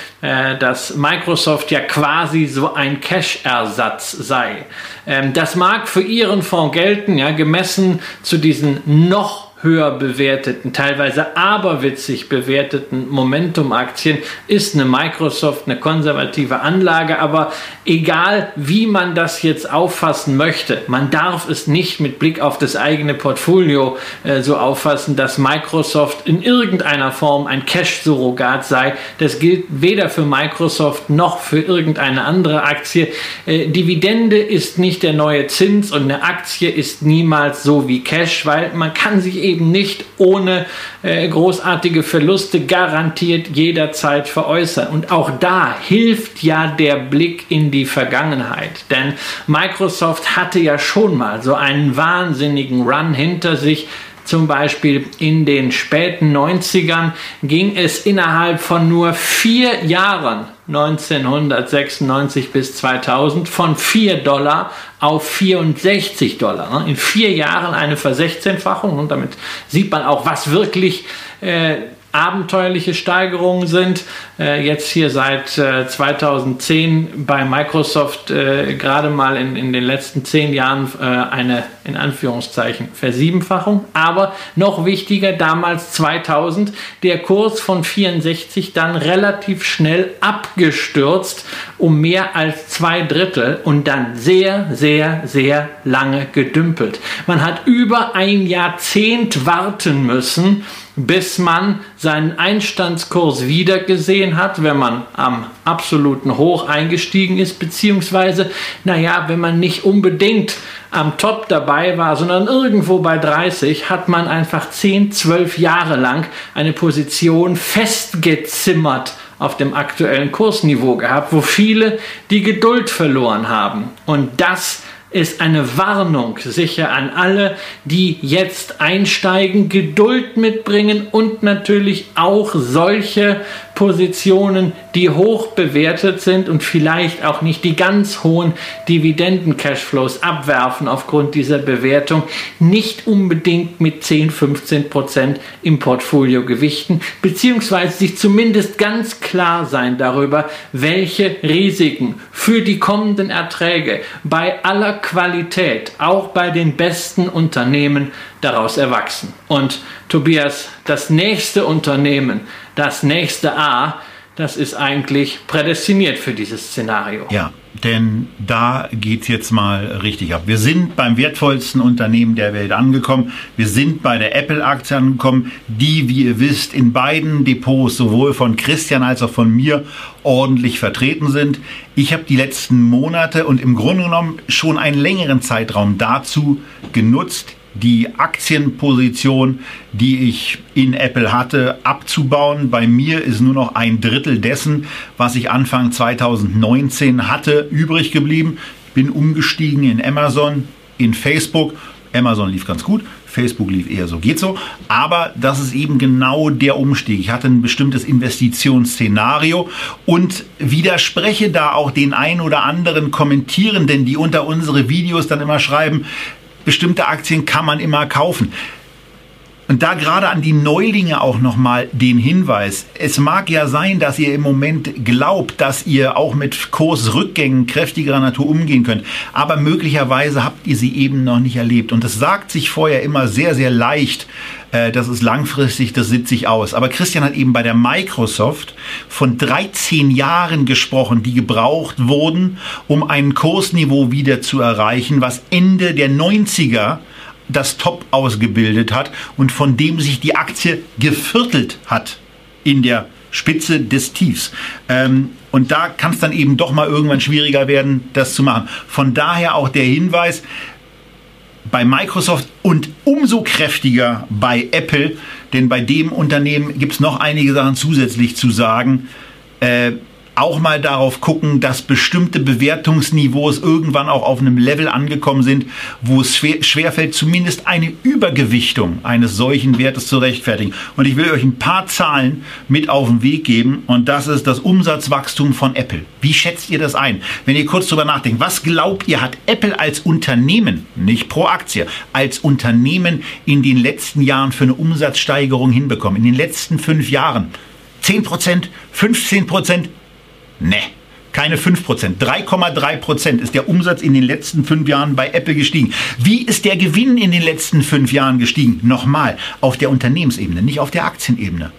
dass Microsoft ja quasi so ein Cash-Ersatz sei. Ähm, das mag für Ihren Fonds gelten, ja, gemessen zu diesen noch höher bewerteten, teilweise aberwitzig bewerteten Momentum-Aktien ist eine Microsoft eine konservative Anlage, aber egal wie man das jetzt auffassen möchte, man darf es nicht mit Blick auf das eigene Portfolio äh, so auffassen, dass Microsoft in irgendeiner Form ein Cash-Surrogat sei. Das gilt weder für Microsoft noch für irgendeine andere Aktie. Äh, Dividende ist nicht der neue Zins und eine Aktie ist niemals so wie Cash, weil man kann sich eben nicht ohne äh, großartige Verluste garantiert jederzeit veräußern. Und auch da hilft ja der Blick in die Vergangenheit. Denn Microsoft hatte ja schon mal so einen wahnsinnigen Run hinter sich, zum Beispiel in den späten 90ern ging es innerhalb von nur vier Jahren 1996 bis 2000 von 4 Dollar auf 64 Dollar. In vier Jahren eine Versechzehnfachung und damit sieht man auch, was wirklich äh, abenteuerliche Steigerungen sind. Äh, jetzt hier seit äh, 2010 bei Microsoft äh, gerade mal in, in den letzten zehn Jahren äh, eine in Anführungszeichen Versiebenfachung. Aber noch wichtiger, damals 2000 der Kurs von 64 dann relativ schnell abgestürzt um mehr als zwei Drittel und dann sehr, sehr, sehr lange gedümpelt. Man hat über ein Jahrzehnt warten müssen, bis man seinen Einstandskurs wieder gesehen hat, wenn man am absoluten Hoch eingestiegen ist, beziehungsweise, naja, wenn man nicht unbedingt am Top dabei war, sondern irgendwo bei 30, hat man einfach 10, 12 Jahre lang eine Position festgezimmert auf dem aktuellen Kursniveau gehabt, wo viele die Geduld verloren haben. Und das ist eine Warnung sicher an alle, die jetzt einsteigen, Geduld mitbringen und natürlich auch solche Positionen, die hoch bewertet sind und vielleicht auch nicht die ganz hohen Dividenden-Cashflows abwerfen aufgrund dieser Bewertung, nicht unbedingt mit 10, 15 Prozent im Portfolio gewichten, beziehungsweise sich zumindest ganz klar sein darüber, welche Risiken für die kommenden Erträge bei aller Qualität, auch bei den besten Unternehmen, daraus erwachsen. Und Tobias, das nächste Unternehmen, das nächste A, das ist eigentlich prädestiniert für dieses Szenario. Ja, denn da geht es jetzt mal richtig ab. Wir sind beim wertvollsten Unternehmen der Welt angekommen. Wir sind bei der Apple-Aktie angekommen, die, wie ihr wisst, in beiden Depots sowohl von Christian als auch von mir ordentlich vertreten sind. Ich habe die letzten Monate und im Grunde genommen schon einen längeren Zeitraum dazu genutzt, die Aktienposition, die ich in Apple hatte, abzubauen. Bei mir ist nur noch ein Drittel dessen, was ich Anfang 2019 hatte, übrig geblieben. Ich bin umgestiegen in Amazon, in Facebook. Amazon lief ganz gut, Facebook lief eher so, geht so. Aber das ist eben genau der Umstieg. Ich hatte ein bestimmtes Investitionsszenario und widerspreche da auch den ein oder anderen Kommentierenden, die unter unsere Videos dann immer schreiben, bestimmte Aktien kann man immer kaufen. Und da gerade an die Neulinge auch nochmal den Hinweis. Es mag ja sein, dass ihr im Moment glaubt, dass ihr auch mit Kursrückgängen kräftigerer Natur umgehen könnt. Aber möglicherweise habt ihr sie eben noch nicht erlebt. Und es sagt sich vorher immer sehr, sehr leicht. Äh, das ist langfristig, das sitzt sich aus. Aber Christian hat eben bei der Microsoft von 13 Jahren gesprochen, die gebraucht wurden, um ein Kursniveau wieder zu erreichen, was Ende der 90er das Top ausgebildet hat und von dem sich die Aktie geviertelt hat in der Spitze des Tiefs. Ähm, und da kann es dann eben doch mal irgendwann schwieriger werden, das zu machen. Von daher auch der Hinweis, bei Microsoft und umso kräftiger bei Apple, denn bei dem Unternehmen gibt es noch einige Sachen zusätzlich zu sagen. Äh, auch mal darauf gucken, dass bestimmte Bewertungsniveaus irgendwann auch auf einem Level angekommen sind, wo es schwer, schwerfällt, zumindest eine Übergewichtung eines solchen Wertes zu rechtfertigen. Und ich will euch ein paar Zahlen mit auf den Weg geben und das ist das Umsatzwachstum von Apple. Wie schätzt ihr das ein? Wenn ihr kurz drüber nachdenkt, was glaubt ihr, hat Apple als Unternehmen, nicht pro Aktie, als Unternehmen in den letzten Jahren für eine Umsatzsteigerung hinbekommen? In den letzten fünf Jahren? 10 Prozent, 15 Prozent, Ne, keine 5%. 3,3% ist der Umsatz in den letzten fünf Jahren bei Apple gestiegen. Wie ist der Gewinn in den letzten fünf Jahren gestiegen? Nochmal, auf der Unternehmensebene, nicht auf der Aktienebene.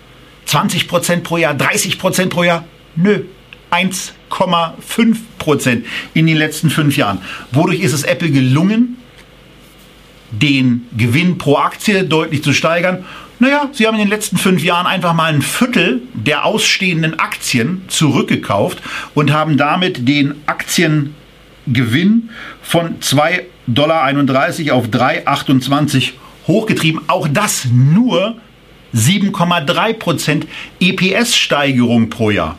20% pro Jahr, 30% pro Jahr? Nö. 1,5% in den letzten fünf Jahren. Wodurch ist es Apple gelungen, den Gewinn pro Aktie deutlich zu steigern? Naja, sie haben in den letzten fünf Jahren einfach mal ein Viertel der ausstehenden Aktien zurückgekauft und haben damit den Aktiengewinn von 2,31 Dollar auf 3,28 hochgetrieben. Auch das nur 7,3% EPS-Steigerung pro Jahr.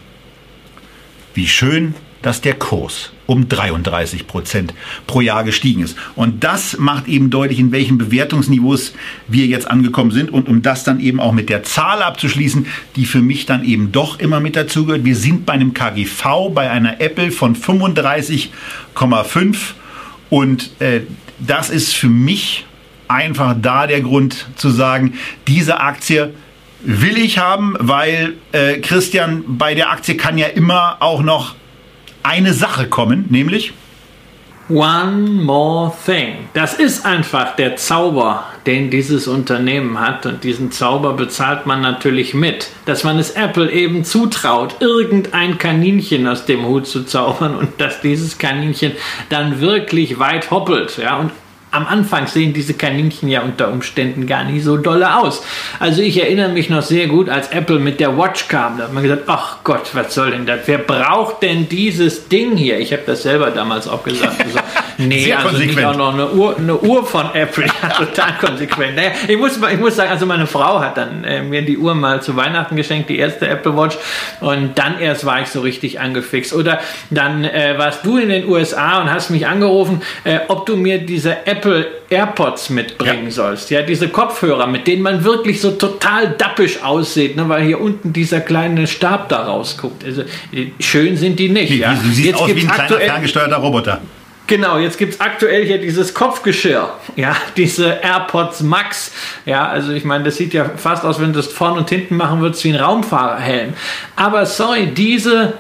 Wie schön dass der Kurs um 33 Prozent pro Jahr gestiegen ist. Und das macht eben deutlich, in welchen Bewertungsniveaus wir jetzt angekommen sind. Und um das dann eben auch mit der Zahl abzuschließen, die für mich dann eben doch immer mit dazugehört. Wir sind bei einem KGV, bei einer Apple von 35,5. Und äh, das ist für mich einfach da der Grund zu sagen, diese Aktie will ich haben, weil äh, Christian bei der Aktie kann ja immer auch noch eine Sache kommen, nämlich One more thing. Das ist einfach der Zauber, den dieses Unternehmen hat. Und diesen Zauber bezahlt man natürlich mit. Dass man es Apple eben zutraut, irgendein Kaninchen aus dem Hut zu zaubern und dass dieses Kaninchen dann wirklich weit hoppelt. Ja, und am Anfang sehen diese Kaninchen ja unter Umständen gar nicht so dolle aus. Also ich erinnere mich noch sehr gut, als Apple mit der Watch kam, da hat man gesagt, ach Gott, was soll denn das? Wer braucht denn dieses Ding hier? Ich habe das selber damals auch gesagt. Also, Nee, Sehr also konsequent. nicht auch noch eine Uhr, eine Uhr von Apple. Ja, total konsequent. Naja, ich, muss, ich muss sagen, also meine Frau hat dann äh, mir die Uhr mal zu Weihnachten geschenkt, die erste Apple Watch. Und dann erst war ich so richtig angefixt. Oder dann äh, warst du in den USA und hast mich angerufen, äh, ob du mir diese Apple AirPods mitbringen Ja. sollst. Ja, diese Kopfhörer, mit denen man wirklich so total dappisch aussieht, ne, weil hier unten dieser kleine Stab da rausguckt. Also äh, schön sind die nicht. Nee, ja. Du siehst Jetzt aus wie ein kleiner ferngesteuerter Roboter. Genau, jetzt gibt's aktuell hier dieses Kopfgeschirr, ja, diese AirPods Max. Ja, also ich meine, das sieht ja fast aus, wenn du das vorne und hinten machen würdest wie ein Raumfahrerhelm. Aber sorry, diese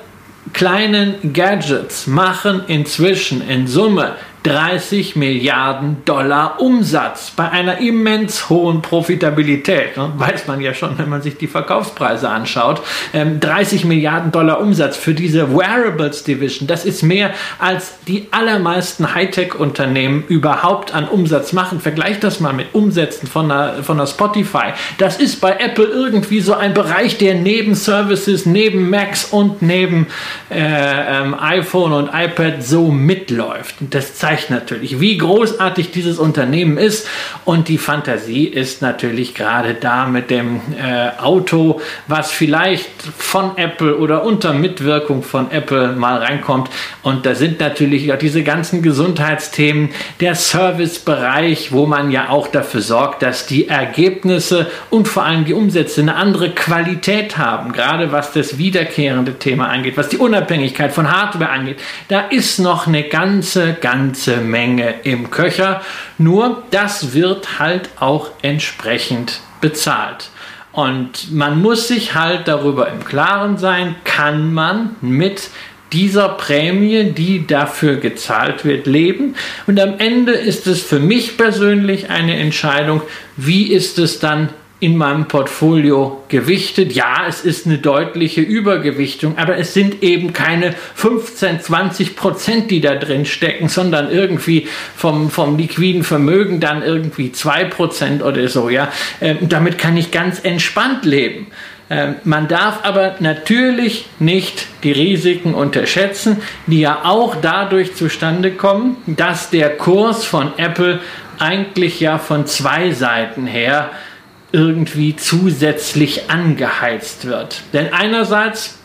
kleinen Gadgets machen inzwischen in Summe 30 Milliarden Dollar Umsatz bei einer immens hohen Profitabilität. Ne? Weiß man ja schon, wenn man sich die Verkaufspreise anschaut. Ähm, 30 Milliarden Dollar Umsatz für diese Wearables Division. Das ist mehr als die allermeisten Hightech-Unternehmen überhaupt an Umsatz machen. Vergleicht das mal mit Umsätzen von einer, von einer Spotify. Das ist bei Apple irgendwie so ein Bereich, der neben Services, neben Macs und neben äh, ähm, iPhone und iPad so mitläuft. Und das zeigt natürlich, wie großartig dieses Unternehmen ist. Und die Fantasie ist natürlich gerade da mit dem äh, Auto, was vielleicht von Apple oder unter Mitwirkung von Apple mal reinkommt. Und da sind natürlich auch diese ganzen Gesundheitsthemen, der Servicebereich, wo man ja auch dafür sorgt, dass die Ergebnisse und vor allem die Umsätze eine andere Qualität haben, gerade was das wiederkehrende Thema angeht, was die Unabhängigkeit von Hardware angeht. Da ist noch eine ganze, ganze Menge im Köcher. Nur das wird halt auch entsprechend bezahlt. Und man muss sich halt darüber im Klaren sein, kann man mit dieser Prämie, die dafür gezahlt wird, leben. Und am Ende ist es für mich persönlich eine Entscheidung, wie ist es dann in meinem Portfolio gewichtet. Ja, es ist eine deutliche Übergewichtung, aber es sind eben keine 15, 20 Prozent, die da drin stecken, sondern irgendwie vom, vom liquiden Vermögen dann irgendwie 2 Prozent oder so. Ja, ähm, damit kann ich ganz entspannt leben. Ähm, Man darf aber natürlich nicht die Risiken unterschätzen, die ja auch dadurch zustande kommen, dass der Kurs von Apple eigentlich ja von zwei Seiten her irgendwie zusätzlich angeheizt wird. Denn einerseits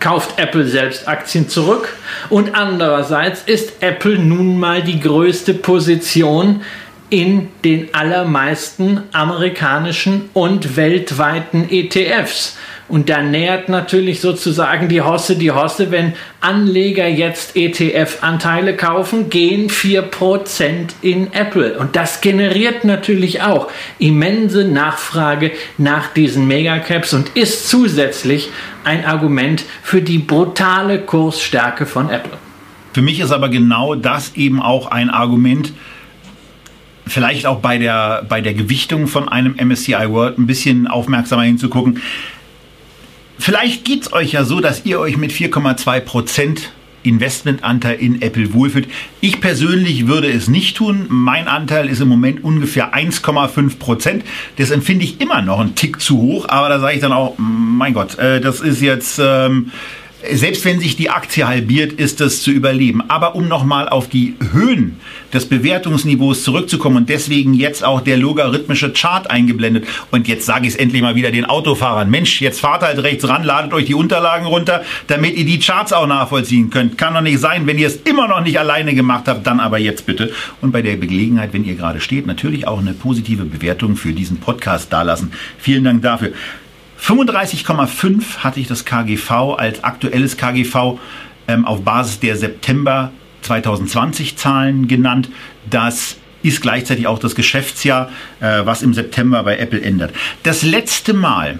kauft Apple selbst Aktien zurück und andererseits ist Apple nun mal die größte Position in den allermeisten amerikanischen und weltweiten ETFs. Und da nähert natürlich sozusagen die Hosse die Hosse, wenn Anleger jetzt ETF-Anteile kaufen, gehen 4% in Apple. Und das generiert natürlich auch immense Nachfrage nach diesen Megacaps und ist zusätzlich ein Argument für die brutale Kursstärke von Apple. Für mich ist aber genau das eben auch ein Argument, vielleicht auch bei der, bei der Gewichtung von einem MSCI World ein bisschen aufmerksamer hinzugucken. Vielleicht geht es euch ja so, dass ihr euch mit 4,2 Prozent Investmentanteil in Apple wohlfühlt. Ich persönlich würde es nicht tun. Mein Anteil ist im Moment ungefähr 1,5 Prozent. Das empfinde ich immer noch einen Tick zu hoch, aber da sage ich dann auch, mein Gott, äh, das ist jetzt... Ähm, selbst wenn sich die Aktie halbiert, ist das zu überleben. Aber um nochmal auf die Höhen des Bewertungsniveaus zurückzukommen und deswegen jetzt auch der logarithmische Chart eingeblendet. Und jetzt sage ich es endlich mal wieder den Autofahrern. Mensch, jetzt fahrt halt rechts ran, ladet euch die Unterlagen runter, damit ihr die Charts auch nachvollziehen könnt. Kann doch nicht sein, wenn ihr es immer noch nicht alleine gemacht habt, dann aber jetzt bitte. Und bei der Gelegenheit, wenn ihr gerade steht, natürlich auch eine positive Bewertung für diesen Podcast dalassen. Vielen Dank dafür. 35,5 hatte ich das KGV als aktuelles KGV ähm, auf Basis der September 2020 Zahlen genannt. Das ist gleichzeitig auch das Geschäftsjahr, äh, was im September bei Apple ändert. Das letzte Mal,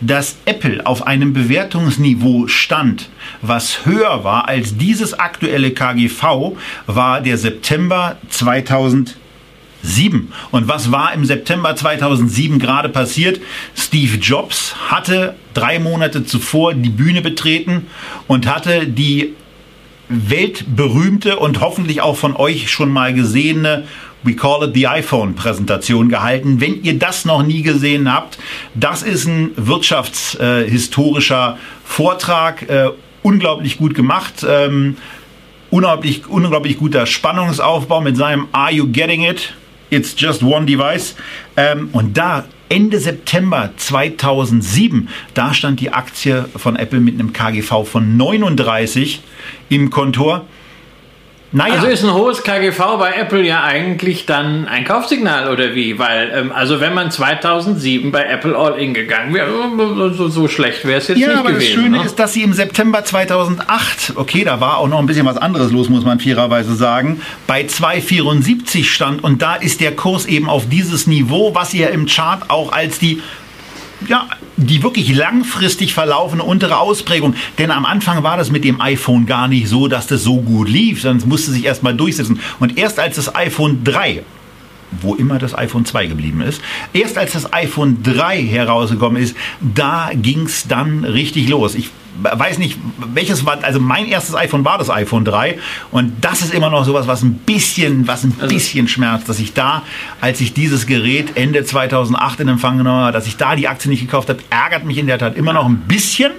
dass Apple auf einem Bewertungsniveau stand, was höher war als dieses aktuelle KGV, war der September 2020. 2007. Und was war im September 2007 gerade passiert? Steve Jobs hatte drei Monate zuvor die Bühne betreten und hatte die weltberühmte und hoffentlich auch von euch schon mal gesehene We Call It the iPhone Präsentation gehalten. Wenn ihr das noch nie gesehen habt, das ist ein wirtschaftshistorischer Vortrag, äh, unglaublich gut gemacht. Ähm, unglaublich, unglaublich guter Spannungsaufbau mit seinem Are You Getting It? It's Just One Device. Ähm, und da Ende September 2007, da stand die Aktie von Apple mit einem KGV von 39 im Kontor. Naja. Also ist ein hohes KGV bei Apple ja eigentlich dann ein Kaufsignal oder wie? Weil, ähm, also wenn man 2007 bei Apple All-In gegangen wäre, so, so schlecht wäre es jetzt ja, nicht aber gewesen. Das Schöne ne? ist, dass sie im September 2008, okay, da war auch noch ein bisschen was anderes los, muss man fairerweise sagen, bei 2,74 stand und da ist der Kurs eben auf dieses Niveau, was ihr im Chart auch als die ja, die wirklich langfristig verlaufende untere Ausprägung. Denn am Anfang war das mit dem iPhone gar nicht so, dass das so gut lief, sondern es musste sich erstmal durchsetzen. Und erst als das iPhone 3 wo immer das iPhone 2 geblieben ist. Erst als das iPhone 3 herausgekommen ist, da ging es dann richtig los. Ich weiß nicht, welches war, also mein erstes iPhone war das iPhone 3 und das ist immer noch sowas, was ein bisschen, was ein also bisschen schmerzt, dass ich da, als ich dieses Gerät Ende 2008 in Empfang genommen habe, dass ich da die Aktie nicht gekauft habe, ärgert mich in der Tat immer noch ein bisschen.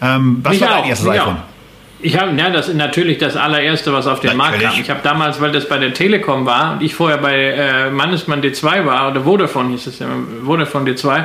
Ähm, was war dein dein erstes iPhone? Auch. Ich habe, ja, das ist natürlich das allererste, was auf den Markt kam. Ich habe damals, weil das bei der Telekom war und ich vorher bei äh, Mannesmann D2 war, oder Vodafone hieß es ja, Vodafone D2,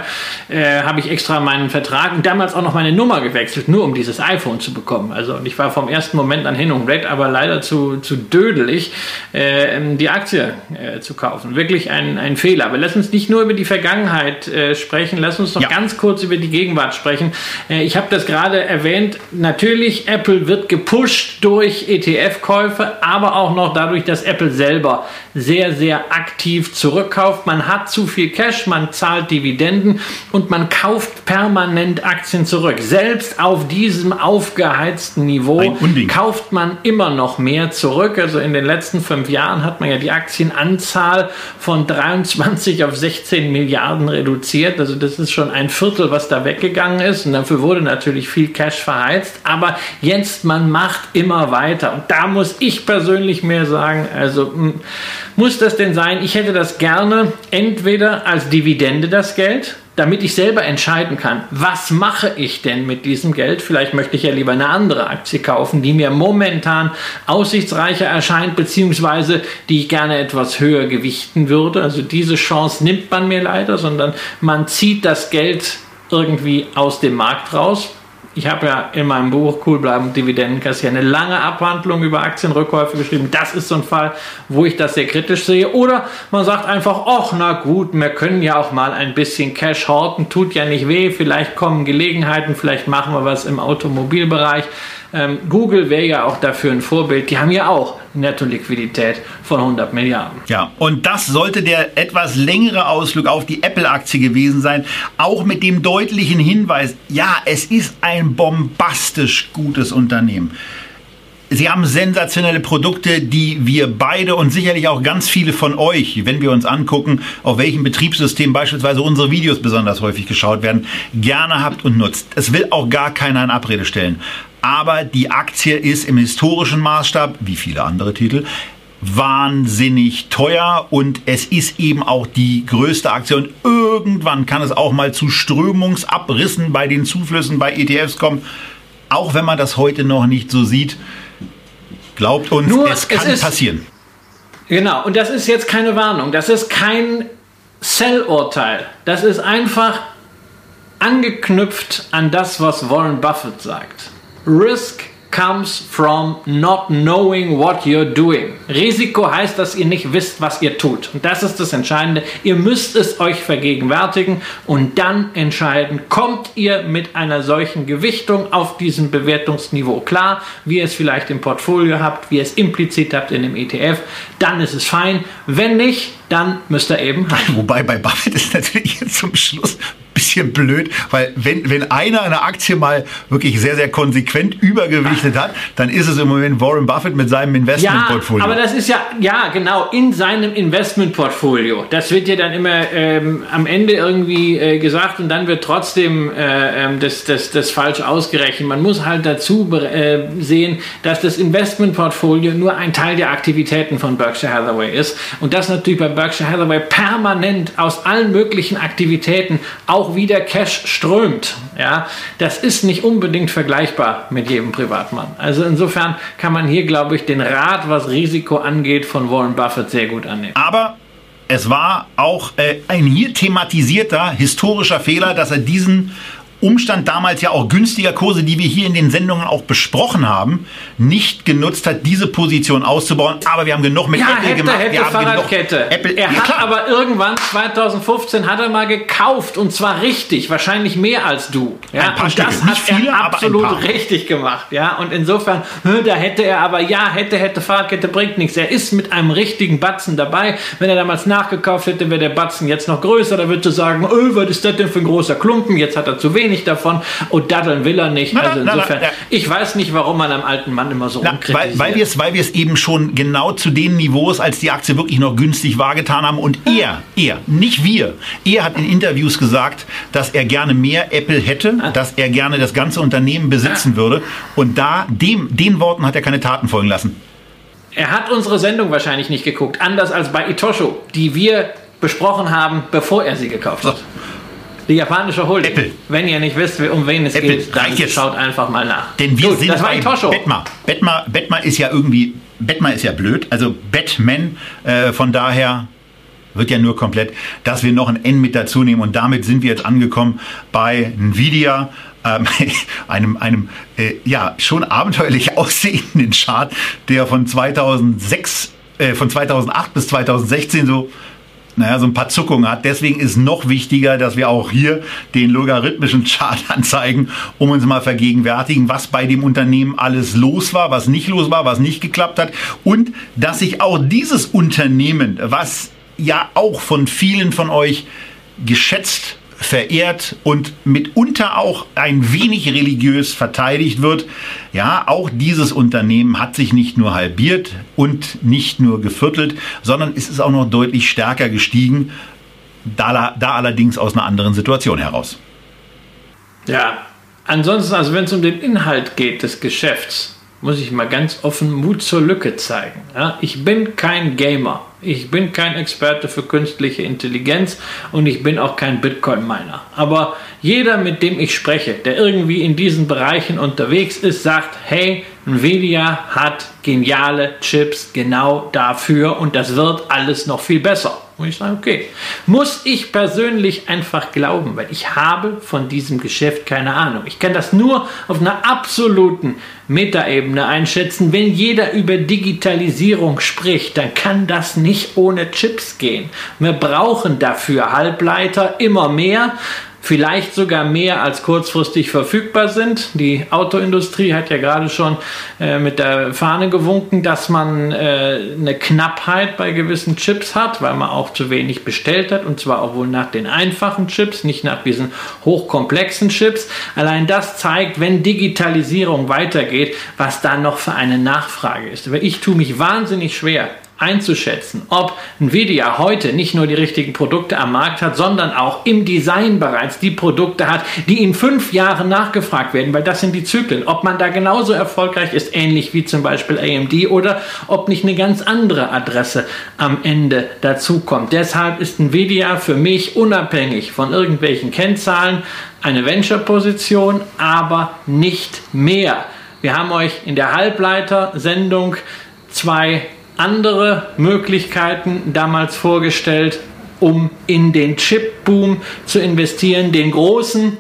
äh, habe ich extra meinen Vertrag und damals auch noch meine Nummer gewechselt, nur um dieses iPhone zu bekommen. Also und ich war vom ersten Moment an hin und weg, aber leider zu, zu dödelig, äh, die Aktie äh, zu kaufen. Wirklich ein, ein Fehler. Aber lass uns nicht nur über die Vergangenheit äh, sprechen, lass uns noch ja. ganz kurz über die Gegenwart sprechen. Äh, ich habe das gerade erwähnt. Natürlich, Apple wird gepusht durch ETF-Käufe, aber auch noch dadurch, dass Apple selber sehr, sehr aktiv zurückkauft. Man hat zu viel Cash, man zahlt Dividenden und man kauft permanent Aktien zurück. Selbst auf diesem aufgeheizten Niveau kauft man immer noch mehr zurück. Also in den letzten fünf Jahren hat man ja die Aktienanzahl von 23 auf 16 Milliarden reduziert. Also das ist schon ein Viertel, was da weggegangen ist. Und dafür wurde natürlich viel Cash verheizt. Aber jetzt man macht immer weiter. Und da muss ich persönlich mehr sagen, also hm, muss das denn sein? Ich hätte das gerne entweder als Dividende das Geld, damit ich selber entscheiden kann, was mache ich denn mit diesem Geld? Vielleicht möchte ich ja lieber eine andere Aktie kaufen, die mir momentan aussichtsreicher erscheint, beziehungsweise die ich gerne etwas höher gewichten würde. Also diese Chance nimmt man mir leider, sondern man zieht das Geld irgendwie aus dem Markt raus ich habe ja in meinem Buch Cool bleiben, kassieren eine lange Abhandlung über Aktienrückkäufe geschrieben. Das ist so ein Fall, wo ich das sehr kritisch sehe. Oder man sagt einfach, ach na gut, wir können ja auch mal ein bisschen Cash horten, tut ja nicht weh, vielleicht kommen Gelegenheiten, vielleicht machen wir was im Automobilbereich. Ähm, Google wäre ja auch dafür ein Vorbild. Die haben ja auch Netto-Liquidität von 100 Milliarden. Ja, und das sollte der etwas längere Ausflug auf die Apple-Aktie gewesen sein. Auch mit dem deutlichen Hinweis, ja, es ist ein bombastisch gutes Unternehmen. Sie haben sensationelle Produkte, die wir beide und sicherlich auch ganz viele von euch, wenn wir uns angucken, auf welchem Betriebssystem beispielsweise unsere Videos besonders häufig geschaut werden, gerne habt und nutzt. Es will auch gar keiner in Abrede stellen aber die Aktie ist im historischen Maßstab, wie viele andere Titel, wahnsinnig teuer und es ist eben auch die größte Aktie und irgendwann kann es auch mal zu Strömungsabrissen bei den Zuflüssen bei ETFs kommen, auch wenn man das heute noch nicht so sieht. Glaubt uns, Nur, es kann es ist, passieren. Genau, und das ist jetzt keine Warnung, das ist kein Sell-Urteil, das ist einfach angeknüpft an das, was Warren Buffett sagt. Risk comes from not knowing what you're doing. Risiko heißt, dass ihr nicht wisst, was ihr tut. Und das ist das Entscheidende. Ihr müsst es euch vergegenwärtigen und dann entscheiden, kommt ihr mit einer solchen Gewichtung auf diesem Bewertungsniveau klar, wie ihr es vielleicht im Portfolio habt, wie ihr es implizit habt in dem ETF, dann ist es fein. Wenn nicht, dann müsst ihr eben. Wobei bei Buffett ist natürlich jetzt zum Schluss bisschen blöd, weil wenn, wenn einer eine Aktie mal wirklich sehr, sehr konsequent übergewichtet hat, dann ist es im Moment Warren Buffett mit seinem Investmentportfolio. Ja, aber das ist ja, ja, genau, in seinem Investmentportfolio. Das wird ja dann immer ähm, am Ende irgendwie äh, gesagt und dann wird trotzdem äh, ähm, das, das, das falsch ausgerechnet. Man muss halt dazu äh, sehen, dass das Investmentportfolio nur ein Teil der Aktivitäten von Berkshire Hathaway ist und das natürlich bei Berkshire Hathaway permanent aus allen möglichen Aktivitäten auch auch wieder Cash strömt. Ja, das ist nicht unbedingt vergleichbar mit jedem Privatmann. Also insofern kann man hier, glaube ich, den Rat, was Risiko angeht, von Warren Buffett sehr gut annehmen. Aber es war auch äh, ein hier thematisierter historischer Fehler, dass er diesen Umstand damals ja auch günstiger Kurse, die wir hier in den Sendungen auch besprochen haben, nicht genutzt hat, diese Position auszubauen. Aber wir haben genug mit ja, Apple hätte, gemacht. Hätte, wir haben Fahrradkette. Apple, er ja, hat klar. aber irgendwann 2015 hat er mal gekauft und zwar richtig, wahrscheinlich mehr als du. Ja, Ein paar und Stücke. das hat viele, er absolut richtig gemacht. Ja, und insofern, da hätte er aber ja, hätte, hätte Fahrradkette bringt nichts. Er ist mit einem richtigen Batzen dabei. Wenn er damals nachgekauft hätte, wäre der Batzen jetzt noch größer. Da würdest du sagen, öh, was ist das denn für ein großer Klumpen? Jetzt hat er zu wenig davon und daddeln will er nicht. Na, Also na, na, insofern, na. ich weiß nicht, warum man am alten Mann immer so Na, weil, weil wir es weil wir es eben schon genau zu den Niveaus, als die Aktie wirklich noch günstig war, getan haben. Und er, er, nicht wir, er hat in Interviews gesagt, dass er gerne mehr Apple hätte, dass er gerne das ganze Unternehmen besitzen würde. Und da, dem, den Worten hat er keine Taten folgen lassen. Er hat unsere Sendung wahrscheinlich nicht geguckt, anders als bei Itosho, die wir besprochen haben, bevor er sie gekauft hat. Die japanische Holding. Apple. Wenn ihr nicht wisst, um wen es Apple, geht, dann schaut einfach mal nach. Denn wir Gut, sind das war bei Itosho. Batman. Batman. Batman ist ja irgendwie, Batman ist ja blöd, also Batman, äh, von daher wird ja nur komplett, dass wir noch ein N mit dazu nehmen und damit sind wir jetzt angekommen bei Nvidia, ähm, einem, einem äh, ja schon abenteuerlich aussehenden Chart, der von 2006, äh, von 2008 bis 2016 so naja, so ein paar Zuckungen hat. Deswegen ist noch wichtiger, dass wir auch hier den logarithmischen Chart anzeigen, um uns mal vergegenwärtigen, was bei dem Unternehmen alles los war, was nicht los war, was nicht geklappt hat und dass sich auch dieses Unternehmen, was ja auch von vielen von euch geschätzt verehrt und mitunter auch ein wenig religiös verteidigt wird. Ja, auch dieses Unternehmen hat sich nicht nur halbiert und nicht nur geviertelt, sondern es ist auch noch deutlich stärker gestiegen, da, da allerdings aus einer anderen Situation heraus. Ja, ansonsten, also wenn es um den Inhalt geht des Geschäfts, muss ich mal ganz offen Mut zur Lücke zeigen. Ja, ich bin kein Gamer. Ich bin kein Experte für künstliche Intelligenz und ich bin auch kein Bitcoin-Miner. Aber jeder, mit dem ich spreche, der irgendwie in diesen Bereichen unterwegs ist, sagt, hey, Nvidia hat geniale Chips genau dafür und das wird alles noch viel besser. Und ich sage, okay, muss ich persönlich einfach glauben, weil ich habe von diesem Geschäft keine Ahnung. Ich kann das nur auf einer absoluten Metaebene einschätzen. Wenn jeder über Digitalisierung spricht, dann kann das nicht ohne Chips gehen. Wir brauchen dafür Halbleiter immer mehr. Vielleicht sogar mehr als kurzfristig verfügbar sind. Die Autoindustrie hat ja gerade schon äh, mit der Fahne gewunken, dass man äh, eine Knappheit bei gewissen Chips hat, weil man auch zu wenig bestellt hat. Und zwar auch wohl nach den einfachen Chips, nicht nach diesen hochkomplexen Chips. Allein das zeigt, wenn Digitalisierung weitergeht, was da noch für eine Nachfrage ist. Weil ich tue mich wahnsinnig schwer, einzuschätzen, ob Nvidia heute nicht nur die richtigen Produkte am Markt hat, sondern auch im Design bereits die Produkte hat, die in fünf Jahren nachgefragt werden, weil das sind die Zyklen. Ob man da genauso erfolgreich ist, ähnlich wie zum Beispiel AMD, oder ob nicht eine ganz andere Adresse am Ende dazu kommt. Deshalb ist Nvidia für mich unabhängig von irgendwelchen Kennzahlen eine Venture-Position, aber nicht mehr. Wir haben euch in der Halbleiter-Sendung zwei andere Möglichkeiten damals vorgestellt, um in den Chip-Boom zu investieren. Den großen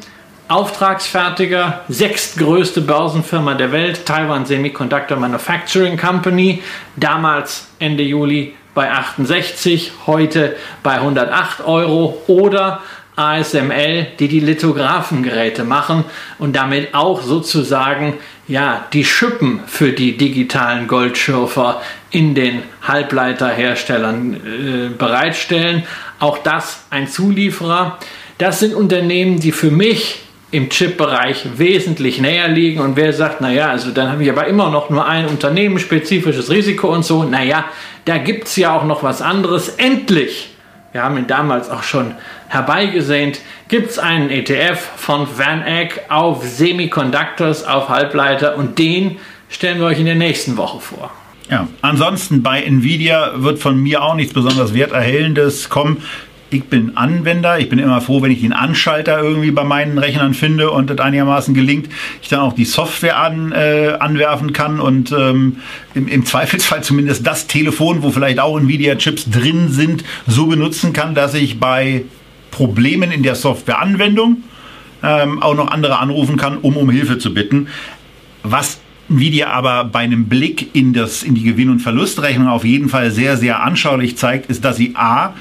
Auftragsfertiger, sechstgrößte Börsenfirma der Welt, Taiwan Semiconductor Manufacturing Company, damals Ende Juli bei 68, heute bei 108 Euro oder ASML, die die Lithographengeräte machen und damit auch sozusagen ja, die Schippen für die digitalen Goldschürfer in den Halbleiterherstellern äh, bereitstellen. Auch das ein Zulieferer. Das sind Unternehmen, die für mich im Chip-Bereich wesentlich näher liegen. Und wer sagt, naja, also dann habe ich aber immer noch nur ein Unternehmen, spezifisches Risiko und so. Naja, da gibt es ja auch noch was anderes. Endlich, wir haben ihn damals auch schon herbeigesehnt, gibt es einen ETF von Van Eck auf Semiconductors, auf Halbleiter und den stellen wir euch in der nächsten Woche vor. Ja, ansonsten bei Nvidia wird von mir auch nichts besonders Werterhellendes kommen. Ich bin Anwender, ich bin immer froh, wenn ich den Anschalter irgendwie bei meinen Rechnern finde und das einigermaßen gelingt, ich dann auch die Software an, äh, anwerfen kann und ähm, im, im, Zweifelsfall zumindest das Telefon, wo vielleicht auch Nvidia-Chips drin sind, so benutzen kann, dass ich bei Problemen in der Softwareanwendung ähm, auch noch andere anrufen kann, um um Hilfe zu bitten. Was Nvidia aber bei einem Blick in, das, in die Gewinn- und Verlustrechnung auf jeden Fall sehr, sehr anschaulich zeigt, ist, dass sie A,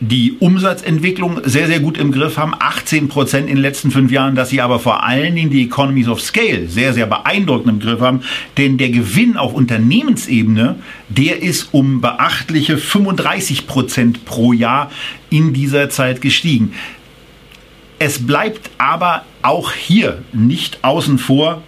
die Umsatzentwicklung sehr, sehr gut im Griff haben. 18 Prozent in den letzten fünf Jahren, dass sie aber vor allen Dingen die Economies of Scale sehr, sehr beeindruckend im Griff haben. Denn der Gewinn auf Unternehmensebene, der ist um beachtliche 35 Prozent pro Jahr in dieser Zeit gestiegen. Es bleibt aber auch hier nicht außen vor,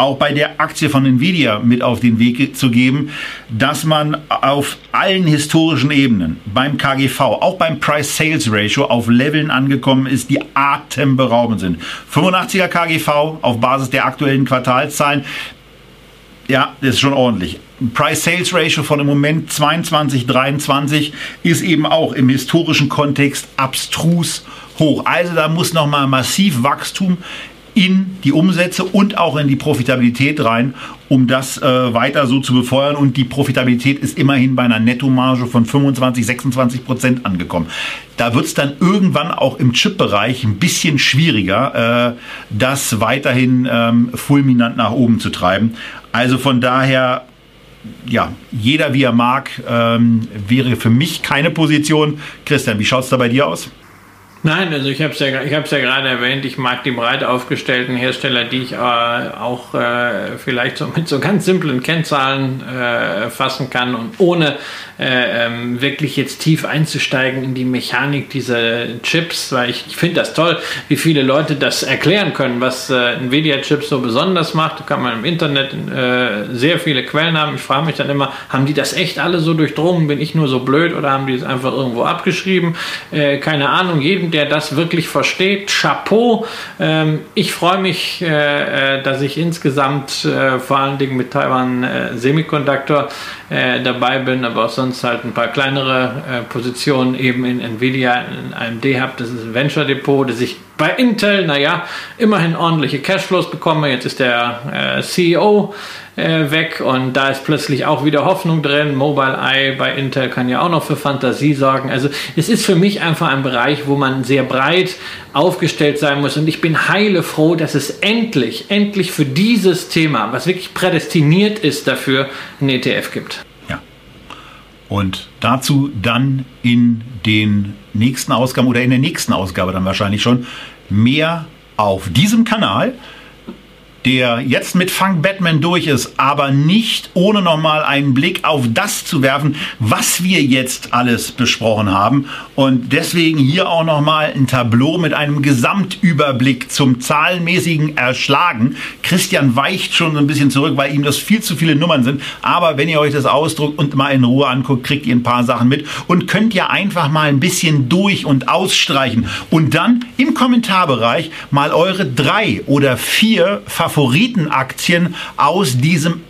auch bei der Aktie von Nvidia mit auf den Weg zu geben, dass man auf allen historischen Ebenen, beim KGV, auch beim Price-Sales-Ratio auf Leveln angekommen ist, die atemberaubend sind. 85er KGV auf Basis der aktuellen Quartalszahlen, ja, das ist schon ordentlich. Price-Sales-Ratio von im Moment 22, 23 ist eben auch im historischen Kontext abstrus hoch. Also da muss nochmal massiv Wachstum in die Umsätze und auch in die Profitabilität rein, um das äh, weiter so zu befeuern. Und die Profitabilität ist immerhin bei einer Nettomarge von 25, 26 Prozent angekommen. Da wird es dann irgendwann auch im Chip-Bereich ein bisschen schwieriger, äh, das weiterhin ähm, fulminant nach oben zu treiben. Also von daher ja, jeder wie er mag, ähm, wäre für mich keine Position. Christian, wie schaut es da bei dir aus? Nein, also ich habe es ja, ich ja gerade erwähnt, ich mag die breit aufgestellten Hersteller, die ich äh, auch äh, vielleicht so mit so ganz simplen Kennzahlen äh, fassen kann und ohne äh, ähm, wirklich jetzt tief einzusteigen in die Mechanik dieser Chips, weil ich, ich finde das toll, wie viele Leute das erklären können, was äh, Nvidia-Chips so besonders macht. Da kann man im Internet äh, sehr viele Quellen haben. Ich frage mich dann immer, haben die das echt alle so durchdrungen? Bin ich nur so blöd oder haben die es einfach irgendwo abgeschrieben? Äh, keine Ahnung. Jedem, der das wirklich versteht, Chapeau. Ähm, ich freue mich, äh, äh, dass ich insgesamt vor allen Dingen mit Taiwan Semiconductor dabei bin, aber auch sonst sonst halt ein paar kleinere äh, Positionen eben in Nvidia, in AMD habe. Das ist ein Venture Depot, das ich bei Intel, naja, immerhin ordentliche Cashflows bekomme. Jetzt ist der äh, CEO äh, weg und da ist plötzlich auch wieder Hoffnung drin. Mobile Eye bei Intel kann ja auch noch für Fantasie sorgen. Also es ist für mich einfach ein Bereich, wo man sehr breit aufgestellt sein muss und ich bin heile froh, dass es endlich, endlich für dieses Thema, was wirklich prädestiniert ist dafür, einen ETF gibt. Und dazu dann in den nächsten Ausgaben oder in der nächsten Ausgabe dann wahrscheinlich schon mehr auf diesem Kanal der jetzt mit Funk Batman durch ist, aber nicht ohne nochmal einen Blick auf das zu werfen, was wir jetzt alles besprochen haben. Und deswegen hier auch nochmal ein Tableau mit einem Gesamtüberblick zum zahlenmäßigen Erschlagen. Christian weicht schon so ein bisschen zurück, weil ihm das viel zu viele Nummern sind. Aber wenn ihr euch das ausdruckt und mal in Ruhe anguckt, kriegt ihr ein paar Sachen mit und könnt ja einfach mal ein bisschen durch und ausstreichen und dann im Kommentarbereich mal eure drei oder vier Favoriten Favoritenaktien aus diesem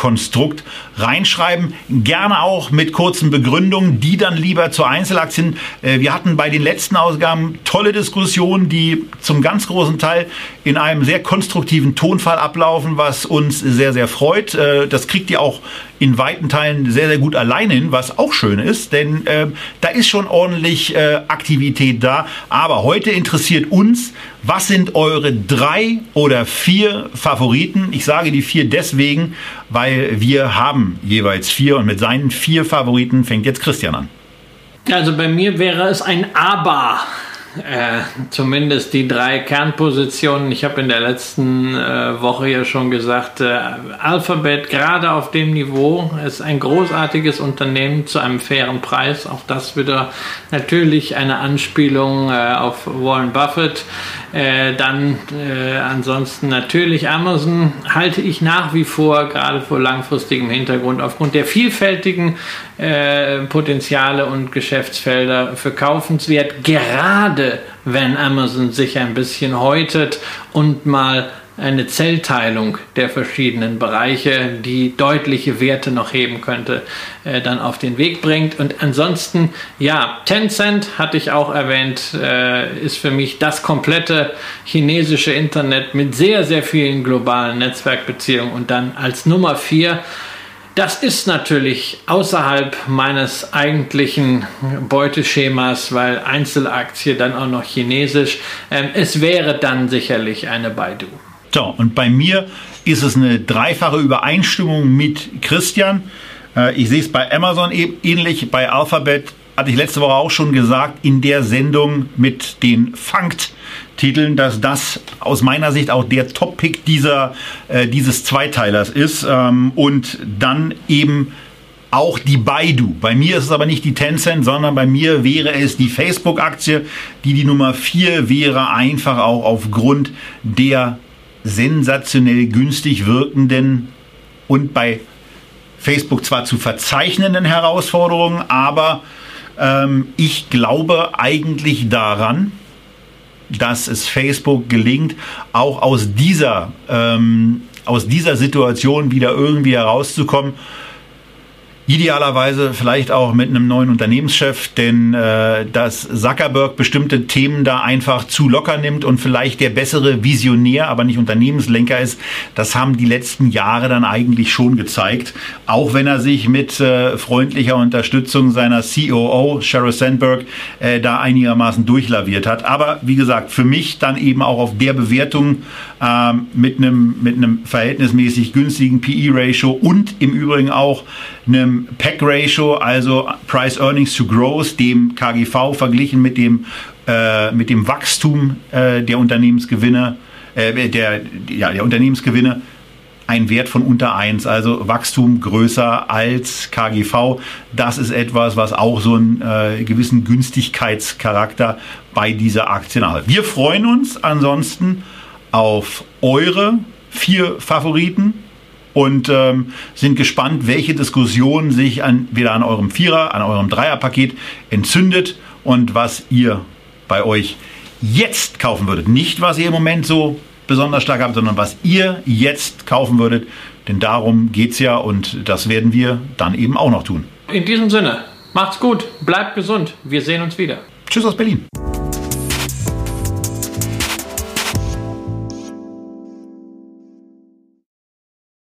Elver-Konstrukt reinschreiben. Gerne auch mit kurzen Begründungen, die dann lieber zu Einzelaktien. Äh, wir hatten bei den letzten Ausgaben tolle Diskussionen, die zum ganz großen Teil in einem sehr konstruktiven Tonfall ablaufen, was uns sehr, sehr freut. Äh, das kriegt ihr auch in weiten Teilen sehr, sehr gut alleine hin, was auch schön ist, denn äh, da ist schon ordentlich Aktivität da. Aber heute interessiert uns, was sind eure drei oder vier Favoriten? Ich sage die vier deswegen, weil wir haben jeweils vier und mit seinen vier Favoriten fängt jetzt Christian an. Also bei mir wäre es ein Aber. Äh, zumindest die drei Kernpositionen. Ich habe in der letzten äh, Woche ja schon gesagt, äh, Alphabet gerade auf dem Niveau ist ein großartiges Unternehmen zu einem fairen Preis. Auch das wieder natürlich eine Anspielung äh, auf Warren Buffett. Äh, dann äh, ansonsten natürlich Amazon halte ich nach wie vor gerade vor langfristigem Hintergrund aufgrund der vielfältigen äh, Potenziale und Geschäftsfelder für kaufenswert, gerade wenn Amazon sich ein bisschen häutet und mal eine Zellteilung der verschiedenen Bereiche, die deutliche Werte noch heben könnte, äh, dann auf den Weg bringt. Und ansonsten, ja, Tencent hatte ich auch erwähnt, äh, ist für mich das komplette chinesische Internet mit sehr, sehr vielen globalen Netzwerkbeziehungen und dann als Nummer vier das ist natürlich außerhalb meines eigentlichen Beuteschemas, weil Einzelaktie dann auch noch chinesisch. Ähm, es wäre dann sicherlich eine Baidu. So, und bei mir ist es eine dreifache Übereinstimmung mit Christian. Äh, ich sehe es bei Amazon e-, ähnlich, bei Alphabet hatte ich letzte Woche auch schon gesagt, in der Sendung mit den Funkt-Titeln, dass das aus meiner Sicht auch der Top-Pick dieser, äh, dieses Zweiteilers ist. Ähm, und dann eben auch die Baidu. Bei mir ist es aber nicht die Tencent, sondern bei mir wäre es die Facebook-Aktie, die die Nummer 4 wäre, einfach auch aufgrund der sensationell günstig wirkenden und bei Facebook zwar zu verzeichnenden Herausforderungen, aber ähm, ich glaube eigentlich daran, dass es Facebook gelingt, auch aus dieser, ähm, aus dieser Situation wieder irgendwie herauszukommen Idealerweise vielleicht auch mit einem neuen Unternehmenschef, denn äh, dass Zuckerberg bestimmte Themen da einfach zu locker nimmt und vielleicht der bessere Visionär, aber nicht Unternehmenslenker ist, das haben die letzten Jahre dann eigentlich schon gezeigt. Auch wenn er sich mit äh, freundlicher Unterstützung seiner COO, Sheryl Sandberg, äh, da einigermaßen durchlaviert hat. Aber wie gesagt, für mich dann eben auch auf der Bewertung äh, mit einem mit einem verhältnismäßig günstigen PE-Ratio und im Übrigen auch einem PEC-Ratio, also Price Earnings to Growth, dem KGV verglichen mit dem, äh, mit dem Wachstum äh, der Unternehmensgewinne, äh, der, ja, der Unternehmensgewinne, ein Wert von unter 1, also Wachstum größer als KGV. Das ist etwas, was auch so einen äh, gewissen Günstigkeitscharakter bei dieser Aktie hat. Wir freuen uns ansonsten auf eure vier Favoriten und ähm, sind gespannt, welche Diskussion sich an, wieder an eurem Vierer, an eurem Dreierpaket entzündet und was ihr bei euch jetzt kaufen würdet. Nicht, was ihr im Moment so besonders stark habt, sondern was ihr jetzt kaufen würdet. Denn darum geht es ja und das werden wir dann eben auch noch tun. In diesem Sinne, macht's gut, bleibt gesund, wir sehen uns wieder. Tschüss aus Berlin.